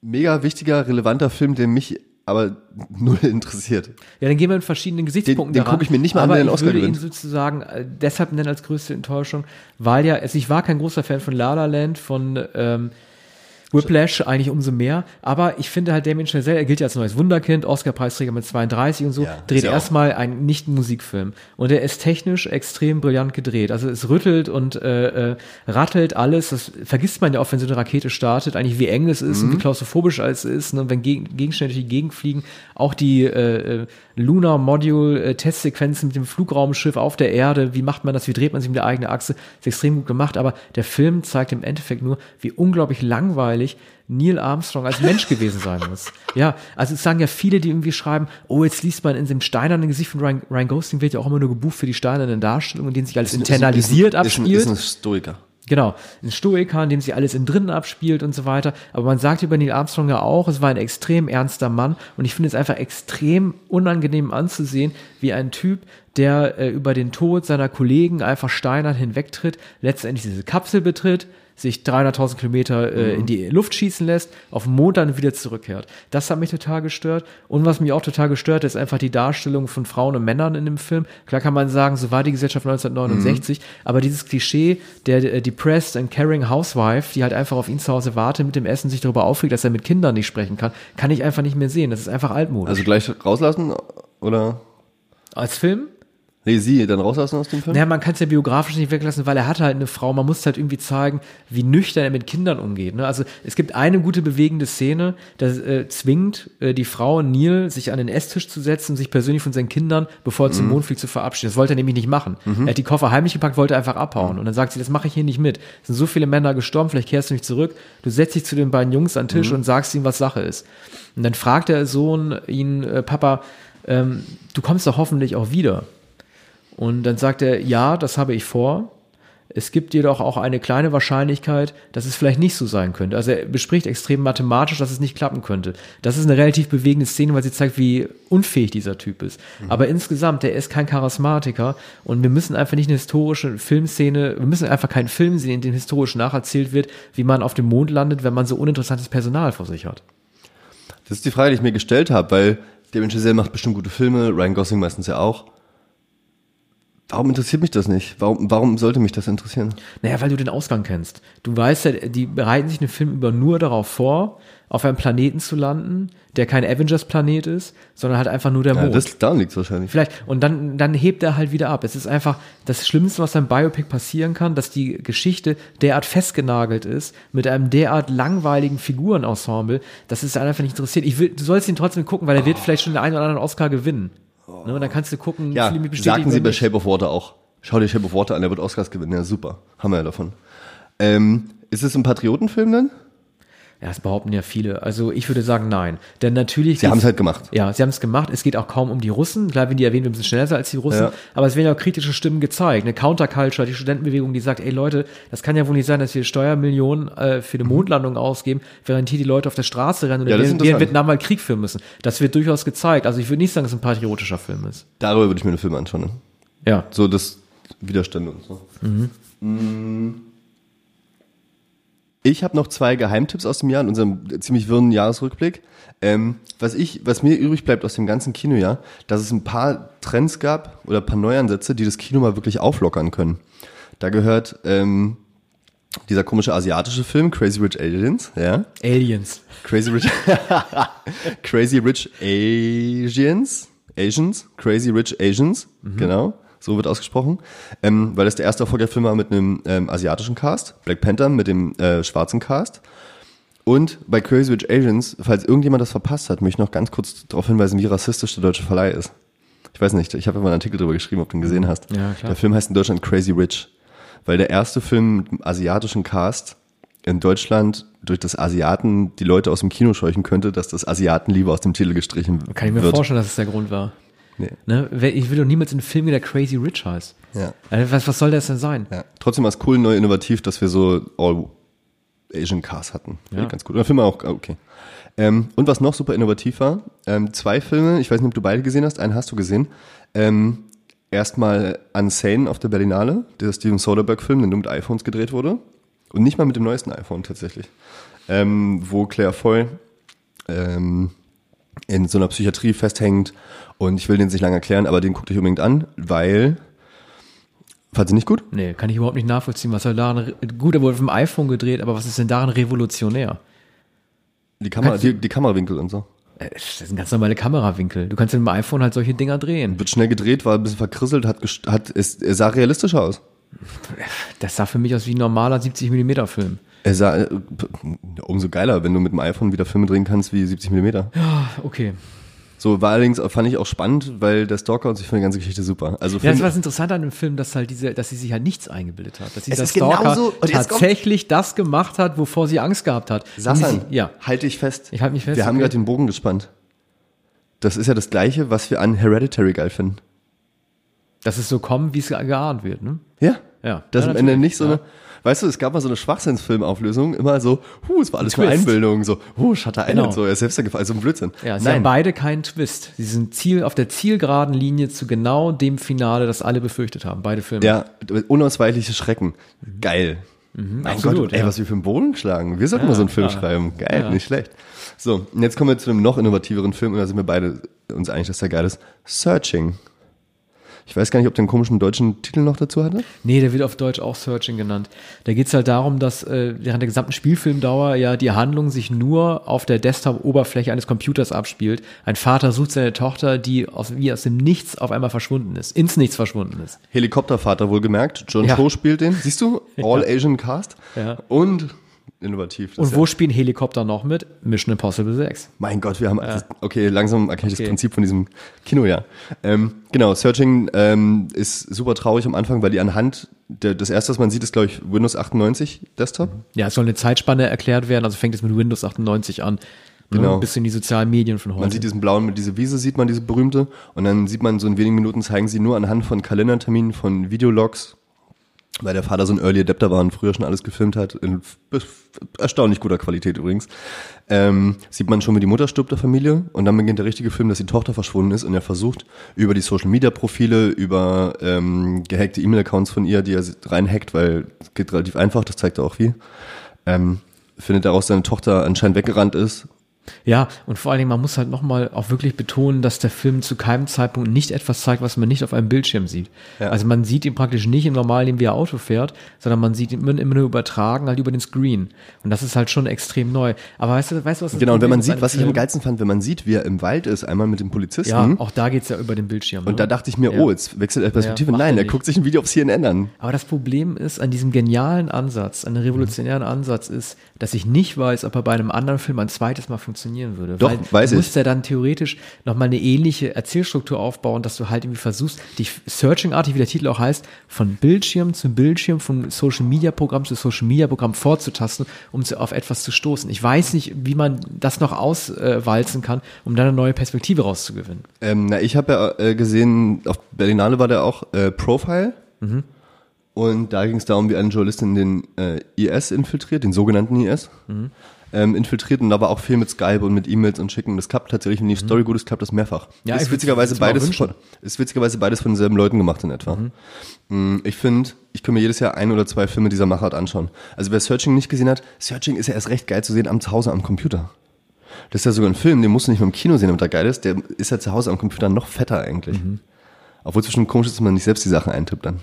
mega wichtiger, relevanter Film, der mich aber null interessiert. Ja, dann gehen wir in verschiedenen Gesichtspunkten Den- den daran. guck ich mir nicht mal an, aber wer den ich Oscar würde ihn gewinnt. sozusagen äh, deshalb nennen als größte Enttäuschung, weil ja, also ich war kein großer Fan von La La Land, von ähm, Whiplash eigentlich umso mehr, aber ich finde halt Damien Chazelle, er gilt ja als neues Wunderkind, Oscar-Preisträger mit 32 und so, Ja, dreht erstmal einen Nicht-Musikfilm. Und er ist technisch extrem brillant gedreht, also es rüttelt und äh, äh, rattelt alles, das vergisst man ja auch, wenn so eine Rakete startet, eigentlich wie eng es ist Mhm. und wie klaustrophobisch alles ist ne? und wenn Geg Gegenstände durch die Gegend fliegen, auch die äh, äh, Lunar Module äh, Testsequenzen mit dem Flugraumschiff auf der Erde, wie macht man das, wie dreht man sich mit der eigenen Achse, ist extrem gut gemacht, aber der Film zeigt im Endeffekt nur, wie unglaublich langweilig Neil Armstrong als Mensch gewesen sein muss. Ja, also es sagen ja viele, die irgendwie schreiben, oh, jetzt liest man in dem steinernen Gesicht von Ryan, Ryan Gosling wird ja auch immer nur gebucht für die steinernen Darstellungen, in denen sich alles internalisiert ist, abspielt. Ist ein, ist ein Stoiker. Genau, ein Stoiker, in dem sich alles innen drinnen abspielt und so weiter. Aber man sagt über Neil Armstrong ja auch, es war ein extrem ernster Mann und ich finde es einfach extrem unangenehm anzusehen, wie ein Typ, der äh, über den Tod seiner Kollegen einfach steinern hinwegtritt, letztendlich diese Kapsel betritt, sich 300.000 Kilometer äh, in die Luft schießen lässt, auf den Mond dann wieder zurückkehrt. Das hat mich total gestört. Und was mich auch total gestört, ist einfach die Darstellung von Frauen und Männern in dem Film. Klar kann man sagen, so war die Gesellschaft 1969, aber dieses Klischee der äh, depressed and caring Housewife, die halt einfach auf ihn zu Hause wartet, mit dem Essen sich darüber aufregt, dass er mit Kindern nicht sprechen kann, kann ich einfach nicht mehr sehen. Das ist einfach altmodisch. Also gleich rauslassen oder? Als Film? Nee, sie dann rauslassen aus dem Film? Naja, man kann es ja biografisch nicht weglassen, weil er hat halt eine Frau. Man muss halt irgendwie zeigen, wie nüchtern er mit Kindern umgeht. Ne? Also es gibt eine gute bewegende Szene, da äh, zwingt äh, die Frau Neil, sich an den Esstisch zu setzen und sich persönlich von seinen Kindern, bevor er zum Mond fliegt, zu verabschieden. Das wollte er nämlich nicht machen. Er hat die Koffer heimlich gepackt, wollte einfach abhauen. Und dann sagt sie, das mache ich hier nicht mit. Es sind so viele Männer gestorben, vielleicht kehrst du nicht zurück. Du setzt dich zu den beiden Jungs an den Tisch und sagst ihnen, was Sache ist. Und dann fragt der Sohn ihn, äh, Papa, ähm, du kommst doch hoffentlich auch wieder. Und dann sagt er, ja, das habe ich vor. Es gibt jedoch auch eine kleine Wahrscheinlichkeit, dass es vielleicht nicht so sein könnte. Also er bespricht extrem mathematisch, dass es nicht klappen könnte. Das ist eine relativ bewegende Szene, weil sie zeigt, wie unfähig dieser Typ ist. Aber insgesamt, der ist kein Charismatiker und wir müssen einfach nicht eine historische Filmszene, wir müssen einfach keinen Film sehen, in dem historisch nacherzählt wird, wie man auf dem Mond landet, wenn man so uninteressantes Personal vor sich hat. Das ist die Frage, die ich mir gestellt habe, weil Damien Chazelle macht bestimmt gute Filme, Ryan Gosling meistens ja auch. Warum interessiert mich das nicht? Warum, warum sollte mich das interessieren? Naja, weil du den Ausgang kennst. Du weißt ja, die bereiten sich einen Film über nur darauf vor, auf einem Planeten zu landen, der kein Avengers-Planet ist, sondern halt einfach nur der Ja, Mond. das, daran liegt es wahrscheinlich. Vielleicht, und dann, dann hebt er halt wieder ab. Es ist einfach das Schlimmste, was beim Biopic passieren kann, dass die Geschichte derart festgenagelt ist, mit einem derart langweiligen Figurenensemble, dass es einfach nicht interessiert. Ich will, du sollst ihn trotzdem gucken, weil er wird vielleicht schon den einen oder anderen Oscar gewinnen. Ne, und dann kannst du gucken, Ja, mich bestätigt sagten sie bei. Shape of Water auch. Schau dir Shape of Water an, der wird Oscars gewinnen. Ja, super. Haben wir ja davon. Ähm, ist es ein Patriotenfilm denn? Ja, das behaupten ja viele. Also ich würde sagen, nein. Denn natürlich. Sie haben es halt gemacht. Ja, sie haben es gemacht. Es geht auch kaum um die Russen. Klar, wenn die erwähnen, wir müssen schneller sein als die Russen. Ja. Aber es werden ja auch kritische Stimmen gezeigt. Eine Counterculture, die Studentenbewegung, die sagt, ey Leute, das kann ja wohl nicht sein, dass wir Steuermillionen äh, für eine Mondlandung ausgeben, während hier die Leute auf der Straße rennen und Ja, wir, in. Vietnam mal Krieg führen müssen. Das wird durchaus gezeigt. Also ich würde nicht sagen, dass es ein patriotischer Film ist. Darüber würde ich mir einen Film anschauen. Ne? Ja. So das Widerstände und so. Mm. Ich habe noch zwei Geheimtipps aus dem Jahr in unserem ziemlich wirren Jahresrückblick. Ähm, was ich, was mir übrig bleibt aus dem ganzen Kinojahr, dass es ein paar Trends gab oder ein paar Neuansätze, die das Kino mal wirklich auflockern können. Da gehört ähm, dieser komische asiatische Film Crazy Rich Aliens, ja. Aliens. Crazy Rich Crazy Rich Asians Asians Crazy Rich Asians genau so wird ausgesprochen ähm, weil das der erste Erfolgreiche war mit einem ähm, asiatischen Cast Black Panther mit dem äh, schwarzen Cast und bei Crazy Rich Asians falls irgendjemand das verpasst hat möchte ich noch ganz kurz darauf hinweisen wie rassistisch der deutsche Verleih ist ich weiß nicht ich habe immer einen Artikel darüber geschrieben ob du ihn gesehen hast Ja, klar. der Film heißt in Deutschland Crazy Rich weil der erste Film mit einem asiatischen Cast in Deutschland durch das Asiaten die Leute aus dem Kino scheuchen könnte, dass das Asiatenliebe aus dem Titel gestrichen Kann ich mir wird. vorstellen, dass es der Grund war. Nee. Ne? Ich will doch niemals einen Film, der Crazy Rich heißt. Ja. Also Was, was soll das denn sein? Ja. Trotzdem war es cool, neu, innovativ, dass wir so All Asian Cast hatten. Ja. ganz gut. Und der Film war auch okay. Ähm, und was noch super innovativ war, ähm, zwei Filme, ich weiß nicht, ob du beide gesehen hast, einen hast du gesehen. Ähm, erstmal Unsane auf der Berlinale, der Steven Soderbergh-Film, der nur mit iPhones gedreht wurde. Und nicht mal mit dem neuesten iPhone tatsächlich. Ähm, wo Claire Foy ähm, in so einer Psychiatrie festhängt. Und ich will den nicht lange erklären, aber den guckt euch unbedingt an, weil. Fand sie nicht gut? Nee, kann ich überhaupt nicht nachvollziehen. Was soll daran, gut, er wurde dem iPhone gedreht, aber was ist denn daran revolutionär? Die, Kamera, die, die Kamerawinkel und so. Äh, Das ein ganz normaler Kamerawinkel. Du kannst mit dem iPhone halt solche Dinger drehen. Wird schnell gedreht, war ein bisschen verkrisselt, hat, hat es, er sah realistischer aus. Das sah für mich aus wie ein normaler 70 mm Film. Er sah äh, umso geiler, wenn du mit dem iPhone wieder Filme drehen kannst wie 70 Millimeter. Okay. So war allerdings fand ich auch spannend, weil der Stalker und ich finde die ganze Geschichte super. Also Ja, das war das Interessante an dem Film, dass halt diese, dass sie sich halt nichts eingebildet hat. Dass dieser ist Stalker genauso- tatsächlich das gemacht hat, wovor sie Angst gehabt hat. Sassan, sie- Ja. halte ich fest. Ich halte mich fest, Wir haben okay. gerade den Bogen gespannt. Das ist ja das Gleiche, was wir an Hereditary geil finden. Dass es so kommt, wie es geahnt wird, ne? Ja. Ja. Das Ja, am Ende nicht so Ja. Weißt du, es gab mal so eine Schwachsinnsfilmauflösung, immer so, huh, es war alles nur Twist. Einbildung, so, huh, Shutter Island, Genau. so, er ist selbst gefallen, so ein Blödsinn. Ja, sie haben Nein, beide keinen Twist. Sie sind Ziel, auf der zielgeraden Linie zu genau dem Finale, das alle befürchtet haben. Beide Filme. ja, unausweichliche Schrecken. Geil. mein absolut, Gott, ey, ja. was wir für einen Boden schlagen. Wir sollten Ja, mal so einen Film ja. schreiben. Geil, nicht schlecht. So, und jetzt kommen wir zu einem noch innovativeren Film und da sind wir beide uns einig, dass der geil ist. Searching. Ich weiß gar nicht, ob der einen komischen deutschen Titel noch dazu hatte. Nee, der wird auf Deutsch auch Searching genannt. Da geht's halt darum, dass äh, während der gesamten Spielfilmdauer ja die Handlung sich nur auf der Desktop-Oberfläche eines Computers abspielt. Ein Vater sucht seine Tochter, die aus, wie aus dem Nichts auf einmal verschwunden ist, ins Nichts verschwunden ist. Helikoptervater wohlgemerkt. John Ja. Cho spielt den. Siehst du? All Asian Cast. Ja. Und innovativ. Und wo ja, spielen Helikopter noch mit? Mission Impossible 6. mein Gott, wir haben. Das, okay, langsam erkenne ich Okay. das Prinzip von diesem Kinojahr. Ähm, genau, Searching ähm, ist super traurig am Anfang, weil die anhand, der, das erste, was man sieht, ist, glaube ich, Windows 98 Desktop. Ja, es soll eine Zeitspanne erklärt werden, also fängt es mit Windows 98 an. ne, Genau. Bis in die sozialen Medien von heute. Man sieht diesen blauen, mit diese Wiese sieht man, diese berühmte. Und dann sieht man so in wenigen Minuten zeigen sie nur anhand von Kalenderterminen, von Videologs, weil der Vater so ein Early Adapter war und früher schon alles gefilmt hat, in erstaunlich guter Qualität übrigens, ähm, sieht man schon, wie die Mutter stirbt der Familie und dann beginnt der richtige Film, dass die Tochter verschwunden ist und er versucht über die Social Media Profile, über ähm, gehackte E-Mail-Accounts von ihr, die er reinhackt, weil es geht relativ einfach, das zeigt er auch wie, ähm, findet daraus, dass seine Tochter anscheinend weggerannt ist Ja, und vor allen Dingen, man muss halt nochmal auch wirklich betonen, dass der Film zu keinem Zeitpunkt nicht etwas zeigt, was man nicht auf einem Bildschirm sieht. Ja. Also man sieht ihn praktisch nicht im normalen Leben, wie er Auto fährt, sondern man sieht ihn immer, immer nur übertragen, halt über den Screen. Und das ist halt schon extrem neu. Aber weißt du, weißt du was das Genau, und wenn man sieht, was dem ich am Film? geilsten fand, wenn man sieht, wie er im Wald ist, einmal mit dem Polizisten. Ja, auch da geht's ja über den Bildschirm. und ne? da dachte ich mir, Ja. oh, jetzt wechselt er Perspektive. Ja, Nein, er guckt sich ein Video auf CNN an. Aber das Problem ist, an diesem genialen Ansatz, an einem revolutionären Ansatz ist, dass ich nicht weiß, ob er bei einem anderen Film ein zweites Mal funktionieren würde. Doch, Weil weiß du ich. musst ja dann theoretisch nochmal eine ähnliche Erzählstruktur aufbauen, dass du halt irgendwie versuchst, dich Searching-artig, wie der Titel auch heißt, von Bildschirm zu Bildschirm, von Social-Media-Programm zu Social-Media-Programm vorzutasten, um zu, auf etwas zu stoßen. Ich weiß nicht, wie man das noch auswalzen kann, um dann eine neue Perspektive rauszugewinnen. Ähm, na, ich habe ja äh, gesehen, auf Berlinale war der auch äh, Profile. Mhm. Und da ging es darum, wie eine Journalistin den äh, IS infiltriert, den sogenannten IS. Mhm. Ähm, infiltriert und da war auch viel mit Skype und mit E-Mails und Schicken. Das klappt tatsächlich, wenn die Story gut ist, klappt das mehrfach. Mhm. Ja, ist witzigerweise beides von, ist witzigerweise beides von denselben Leuten gemacht in etwa. Mm, Ich finde, ich kann mir jedes Jahr ein oder zwei Filme dieser Machart anschauen. Also wer Searching nicht gesehen hat, Searching ist ja erst recht geil zu sehen am Zuhause am Computer. Das ist ja sogar ein Film, den musst du nicht mehr im Kino sehen, damit er geil ist. Der ist ja zu Hause am Computer noch fetter eigentlich. Mhm. Obwohl es bestimmt komisch ist, dass man nicht selbst die Sachen eintippt dann.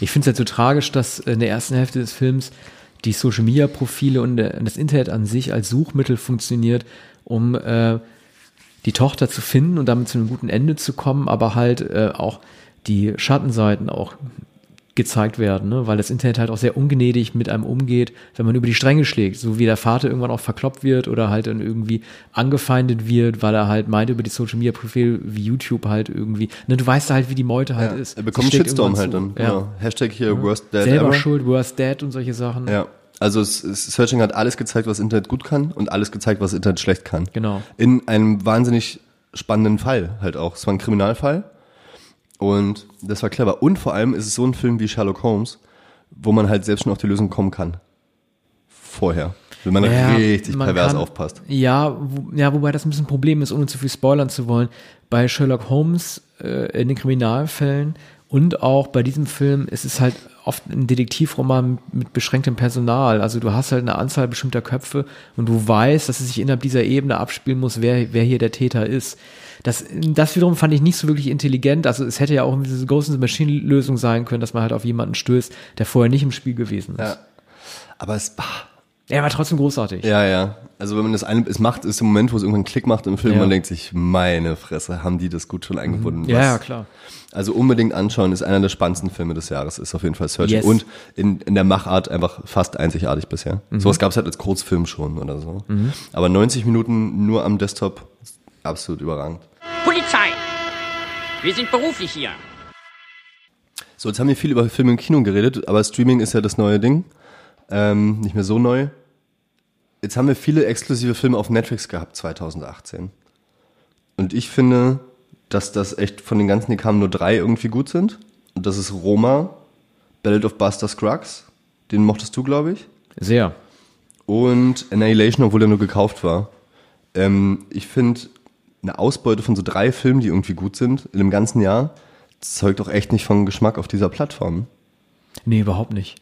Ich finde es halt so tragisch, dass in der ersten Hälfte des Films die Social Media Profile und der- das Internet an sich als Suchmittel funktioniert, um äh, die Tochter zu finden und damit zu einem guten Ende zu kommen, aber halt äh, auch die Schattenseiten auch gezeigt werden, ne? weil das Internet halt auch sehr ungnädig mit einem umgeht, wenn man über die Stränge schlägt, so wie der Vater irgendwann auch verkloppt wird oder halt dann irgendwie angefeindet wird, weil er halt meint über die Social Media Profile wie YouTube halt irgendwie, ne, du weißt halt, wie die Meute halt ist. er bekommt Shitstorm halt dann. zu. Genau. Hashtag hier Worst Dad Selber ever. schuld, worst dad und solche Sachen. Ja. Also es, es, Searching hat alles gezeigt, was Internet gut kann und alles gezeigt, was Internet schlecht kann. Genau. In einem wahnsinnig spannenden Fall halt auch. Es war ein Kriminalfall und das war clever. Und vor allem ist es so ein Film wie Sherlock Holmes, wo man halt selbst schon auf die Lösung kommen kann. Vorher. Wenn man Ja, richtig man pervers kann- aufpasst. Ja, wo, ja, wobei das ein bisschen ein Problem ist, ohne zu viel spoilern zu wollen. Bei Sherlock Holmes äh, in den Kriminalfällen und auch bei diesem Film ist es halt oft ein Detektivroman mit, beschränktem Personal. Also du hast halt eine Anzahl bestimmter Köpfe und du weißt, dass es sich innerhalb dieser Ebene abspielen muss, wer, wer hier der Täter ist. Das, das wiederum fand ich nicht so wirklich intelligent. Also es hätte ja auch diese Ghost in the Machine Lösung sein können, dass man halt auf jemanden stößt, der vorher nicht im Spiel gewesen ist. Ja. Aber es, bah, Er war trotzdem großartig. ja, ja. Also wenn man das eine, es macht, ist im Moment, wo es irgendwann einen Klick macht im Film, Ja. man denkt sich, meine Fresse, haben die das gut schon eingebunden. Ja, Was- ja, klar. Also unbedingt anschauen, ist einer der spannendsten Filme des Jahres, ist auf jeden Fall Searching. Yes. Und in, in der Machart einfach fast einzigartig bisher. Mhm. Sowas gab es halt als Kurzfilm schon oder so. Aber 90 Minuten nur am Desktop, ist absolut überragend. Polizei! Wir sind beruflich hier. So, jetzt haben wir viel über Filme im Kino geredet, aber Streaming ist ja das neue Ding. Ähm, nicht mehr so neu. Jetzt haben wir viele exklusive Filme auf Netflix gehabt 2018. Und ich finde, dass das echt von den ganzen, die kamen, nur drei irgendwie gut sind. Und das ist Roma, Ballad of Buster Scruggs, den mochtest du, glaube ich. Sehr. Und Annihilation, obwohl er nur gekauft war. Ähm, ich finde, eine Ausbeute von so drei Filmen, die irgendwie gut sind, in einem ganzen Jahr, zeugt auch echt nicht von Geschmack auf dieser Plattform. Nee, überhaupt nicht.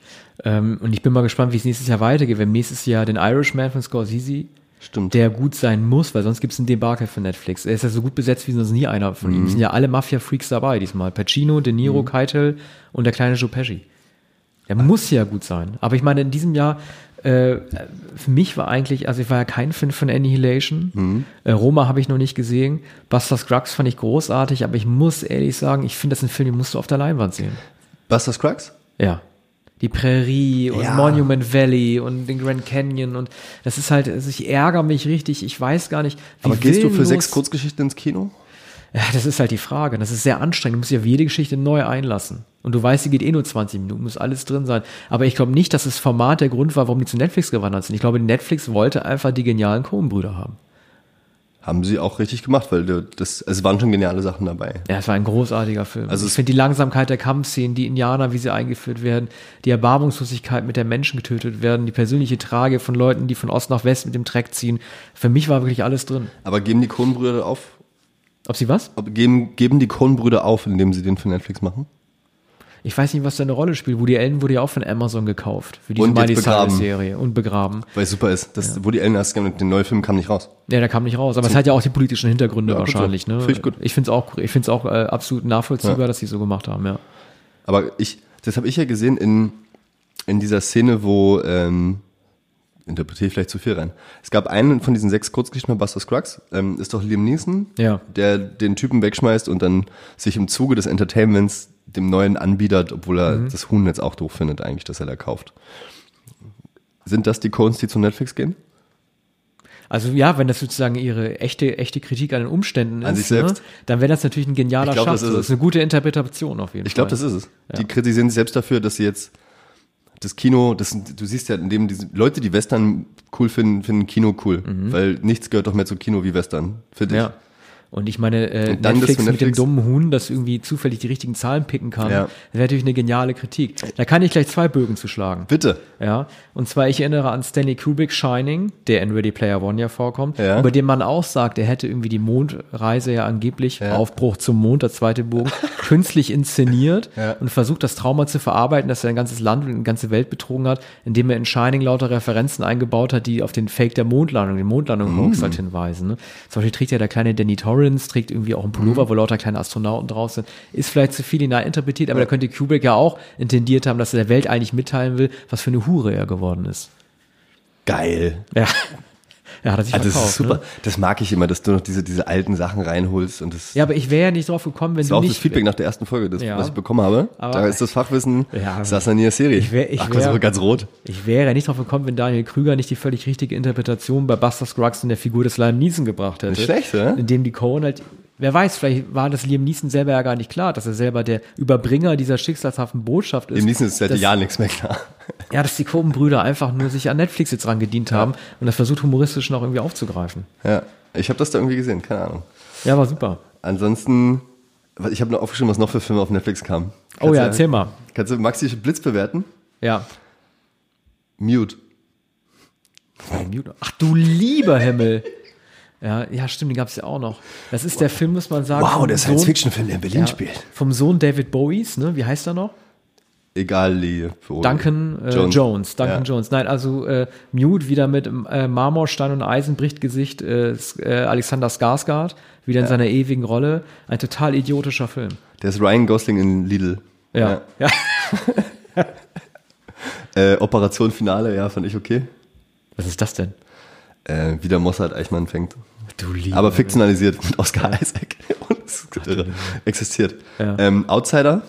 Ähm, und ich bin mal gespannt, wie es nächstes Jahr weitergeht. Wenn nächstes Jahr den Irishman von Scorsese, Stimmt. der gut sein muss, weil sonst gibt es einen Debakel für Netflix. Er ist ja so gut besetzt wie sonst nie einer von ihm. Es sind ja alle Mafia-Freaks dabei diesmal. Pacino, De Niro, Keitel und der kleine Joe Pesci. Der muss ja gut sein. Aber ich meine, in diesem Jahr, äh, für mich war eigentlich, also ich war ja kein Fan von Annihilation. Äh, Roma habe ich noch nicht gesehen. Buster Scruggs fand ich großartig, aber ich muss ehrlich sagen, ich finde, das ist ein Film, den musst du auf der Leinwand sehen. Buster Scruggs? Ja. Die Prärie und Ja. Monument Valley und den Grand Canyon und das ist halt, also ich ärgere mich richtig, ich weiß gar nicht, wie Aber gehst du für sechs Kurzgeschichten ins Kino? Ja, das ist halt die Frage. Das ist sehr anstrengend. Du musst auf jede Geschichte neu einlassen. Und du weißt, sie geht eh nur 20 Minuten, muss alles drin sein. Aber ich glaube nicht, dass das Format der Grund war, warum die zu Netflix gewandert sind. Ich glaube, Netflix wollte einfach die genialen Coen-Brüder haben. Haben sie auch richtig gemacht, weil das, es waren schon geniale Sachen dabei. Ja, es war ein großartiger Film. Also es- ich finde die Langsamkeit der Kampfszenen, die Indianer, wie sie eingeführt werden, die Erbarmungslosigkeit, mit der Menschen getötet werden, die persönliche Trage von Leuten, die von Ost nach West mit dem Treck ziehen. Für mich war wirklich alles drin. Aber geben die Coen-Brüder auf? Ob sie was? Ob, geben, geben die Coen-Brüder auf, indem sie den für Netflix machen? Ich weiß nicht, was da eine Rolle spielt. Woody Allen wurde ja auch von Amazon gekauft für diese Miley. Cyrus Serie und begraben. Weil es super ist. Das, Wo die Ellen erst den neuen Film kam nicht raus. Ja, der kam nicht raus. Aber es hat ja auch die politischen Hintergründe Ja, gut so. wahrscheinlich. Ne? Finde ich gut. Ich finde es auch, ich find's auch äh, absolut nachvollziehbar, Ja. dass sie so gemacht haben. Ja. Aber ich, das habe ich ja gesehen in, in dieser Szene, wo, ähm, interpretiere ich vielleicht zu viel rein. Es gab einen von diesen sechs Kurzgeschichten bei Buster Scruggs, ähm, ist doch Liam Neeson, Ja. der den Typen wegschmeißt und dann sich im Zuge des Entertainments dem neuen anbietet, obwohl er Mhm. das Huhn jetzt auch doof findet eigentlich, dass er da kauft. Sind das die Coens, die zu Netflix gehen? Also ja, wenn das sozusagen ihre echte, echte Kritik an den Umständen An ist. Ne, dann wäre das natürlich ein genialer Ich glaub, das Schachzug. ist Das ist eine gute Interpretation auf jeden Ich glaube, Fall. das ist es. Die kritisieren sich selbst dafür, dass sie jetzt das Kino, das, du siehst ja, indem diese Leute, die Western cool finden, finden Kino cool. Weil nichts gehört doch mehr zu Kino wie Western, finde ich. Ja. Und ich meine, äh, Netflix, für mit dem Netflix- dummen Huhn, das irgendwie zufällig die richtigen Zahlen picken kann, Ja. das wäre natürlich eine geniale Kritik. Da kann ich gleich zwei Bögen zu schlagen. Bitte. Ja, und zwar, ich erinnere an Stanley Kubrick Shining, der in Ready Player One ja vorkommt, Ja. über den man auch sagt, er hätte irgendwie die Mondreise ja angeblich, Aufbruch zum Mond, der zweite Bogen, künstlich inszeniert Ja. und versucht, das Trauma zu verarbeiten, dass er ein ganzes Land und eine ganze Welt betrogen hat, indem er in Shining lauter Referenzen eingebaut hat, die auf den Fake der Mondlandung, den Mondlandung-Hoax halt hinweisen. Ne? Zum Beispiel trägt ja der kleine Danny Torrance, trägt irgendwie auch einen Pullover, wo lauter kleine Astronauten drauf sind. Ist vielleicht zu viel hineininterpretiert, aber da könnte Kubrick ja auch intendiert haben, dass er der Welt eigentlich mitteilen will, was für eine Hure er geworden ist. Geil. Ja. Ja, hat er sich Also das verkauft, ist super. Ne? Das mag ich immer, dass du noch diese, diese alten Sachen reinholst und das, Ja, aber ich wäre ja nicht drauf gekommen, wenn das du war auch nicht. das Feedback nach der ersten Folge, das, Ja. was ich bekommen habe. Aber- da ist das Fachwissen, Ja. der Serie. Ich wär- ich Ach, wär- ganz rot. Ich wäre nicht drauf gekommen, wenn Daniel Krüger nicht die völlig richtige Interpretation bei Buster Scruggs in der Figur des Liam Neeson gebracht hätte. Nicht schlecht, oder? Indem die Cohen halt, wer weiß, vielleicht war das Liam Neeson selber ja gar nicht klar, dass er selber der Überbringer dieser schicksalshaften Botschaft ist. Im nächsten ist seit dass- Jahren nichts mehr klar. Ja, dass die Coen-Brüder einfach nur sich an Netflix jetzt dran gedient haben und das versucht humoristisch noch irgendwie aufzugreifen. Ja, ich habe das da irgendwie gesehen, keine Ahnung. Ja, war super. Ansonsten, ich habe noch aufgeschrieben, was noch für Filme auf Netflix kamen. Oh ja, erzähl mal. Kannst du Maxi Blitz bewerten? Ja. Mute. Ach du lieber Himmel. Ja, ja, stimmt, den gab es ja auch noch. Das ist der Film, muss man sagen. vom Sohn- Science-Fiction-Film, der in Berlin ja, Vom Sohn David Bowies, ne? Wie heißt er noch? Egal, Lee. Duncan äh, Jones. Duncan Ja. Jones. Nein, also äh, Mute wieder mit äh, Marmor, Stein und Eisen bricht Gesicht äh, äh, Alexander Skarsgård wieder in seiner ewigen Rolle. Ein total idiotischer Film. Der ist Ryan Gosling in Lidl. Ja. ja. Äh, Operation Finale, ja, fand ich okay. Was ist das denn? Äh, wie der Mossad Eichmann fängt. Du lieber. Aber fiktionalisiert mit Oscar Isaac. Und irre. Existiert. Ja. Ähm, Outsider.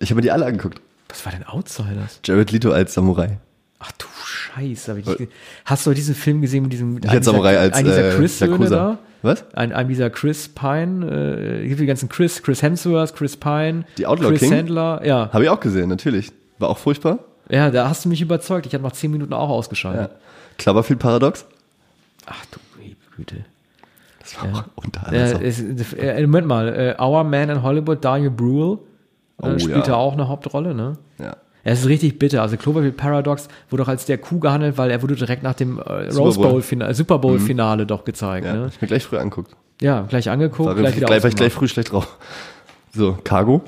Ich habe mir die alle angeguckt. Was war denn Outsiders? Jared Leto als Samurai. Ach du Scheiße. Ich Hast du diesen Film gesehen mit diesem Nicht als Samurai, als ein dieser äh, Chris-Söhne Yakuza. da? Was? Ein, ein dieser Chris Pine, äh, gibt die ganzen Chris, Chris Hemsworth, Chris Pine, Die Outlaw Chris King? Sandler, ja. Habe ich auch gesehen, natürlich. War auch furchtbar. Ja, da hast du mich überzeugt. Ich habe nach zehn Minuten auch ausgeschaltet. Ja. Cloverfield Paradox. Ach du liebe Güte. Das war auch unter Äh, es, äh, Moment mal, äh, Our Man in Hollywood, Daniel Bruhl, äh, Oh, spielt ja. da auch eine Hauptrolle, ne? ja. Er ist richtig bitter. Also Cloverfield Paradox wurde auch als der Coup gehandelt, weil er wurde direkt nach dem äh, Super Rose Bowl. Finale, Super Bowl Finale doch gezeigt. ja. Ne? Ich mir gleich früh anguckt. Ja, gleich angeguckt, War, gleich gleich, wieder gleich, war ich gleich früh schlecht drauf. So, Cargo.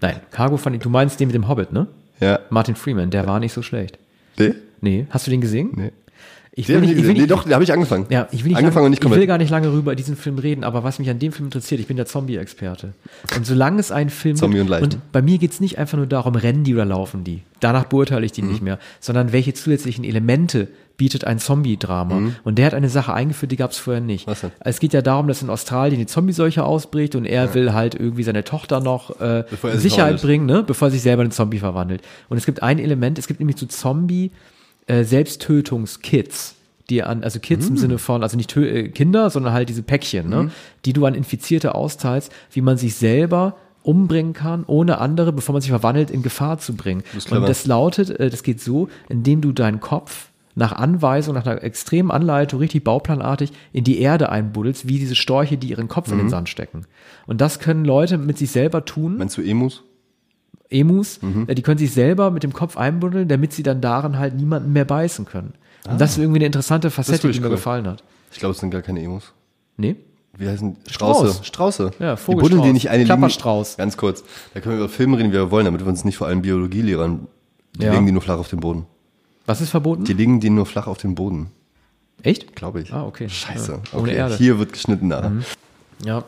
Nein, Cargo fand ich, du meinst den mit dem Hobbit, ne? Ja. Martin Freeman, der war nicht so schlecht. Nee? Nee, hast du den gesehen? Nee. Ich Den ich nicht ich gesehen. nee, doch, da habe ich angefangen. Ja, ich will, nicht angefangen lange, und nicht ich will gar nicht lange rüber diesen Film reden, aber was mich an dem Film interessiert, ich bin der Zombie-Experte. Und solange es einen Film Zombie und Leichen. und bei mir geht es nicht einfach nur darum, rennen die oder laufen die. Danach beurteile ich die Mhm. nicht mehr, sondern welche zusätzlichen Elemente bietet ein Zombie-Drama. Und der hat eine Sache eingeführt, die gab es vorher nicht. Mhm. Was denn? Es geht ja darum, dass in Australien die Zombie-Seuche ausbricht und er will halt irgendwie seine Tochter noch äh, in sich Sicherheit bringen, ne? bevor er sich selber in einen Zombie verwandelt. Und es gibt ein Element, es gibt nämlich so Zombie äh, Selbsttötungskits, die an, also Kids im Sinne von, also nicht äh, Kinder, sondern halt diese Päckchen, ne? die du an Infizierte austeilst, wie man sich selber umbringen kann, ohne andere, bevor man sich verwandelt, in Gefahr zu bringen. ist Und das lautet, äh, das geht so, indem du deinen Kopf nach Anweisung, nach einer extremen Anleitung, richtig bauplanartig in die Erde einbuddelst, wie diese Storche, die ihren Kopf in den Sand stecken. Und das können Leute mit sich selber tun. Meinst du Emus? Emus, äh, die können sich selber mit dem Kopf einbuddeln, damit sie dann darin halt niemanden mehr beißen können. Und das ist irgendwie eine interessante Facette, die mir cool. gefallen hat. Ich glaube, es sind gar keine Emus. Nee? Wie heißen Strauß. Strauße? Strauße. Ja, Die Vogelstrauß. buddeln die nicht eine Klapperstrauß. Linie- Ganz kurz. Da können wir über Filme reden, wie wir wollen, damit wir uns nicht vor allem Biologielehrern. Die Ja. legen die nur flach auf den Boden. Was ist verboten? Die legen die nur flach auf den Boden. Echt? Glaube ich. Ah, okay. Scheiße. Ja, ohne okay. Erde. Mhm. Hier wird geschnitten nachher. Ja.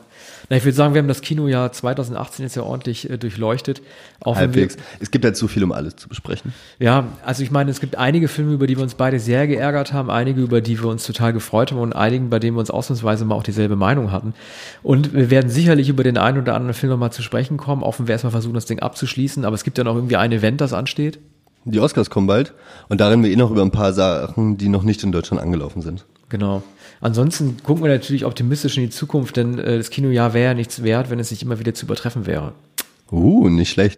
Na, ich würde sagen, wir haben das Kinojahr 2018 jetzt ja ordentlich äh, durchleuchtet. Auch Halbwegs. Es gibt halt so viel, um alles zu besprechen. ja, also ich meine, es gibt einige Filme, über die wir uns beide sehr geärgert haben, einige, über die wir uns total gefreut haben und einigen, bei denen wir uns ausnahmsweise mal auch dieselbe Meinung hatten. Und wir werden sicherlich über den einen oder anderen Film nochmal zu sprechen kommen, auch wenn wir erstmal versuchen, das Ding abzuschließen. Aber es gibt ja noch irgendwie ein Event, das ansteht. Die Oscars kommen bald und da reden wir eh noch über ein paar Sachen, die noch nicht in Deutschland angelaufen sind. Genau. Ansonsten gucken wir natürlich optimistisch in die Zukunft, denn äh, das Kinojahr wäre ja nichts wert, wenn es nicht immer wieder zu übertreffen wäre. Uh, nicht schlecht.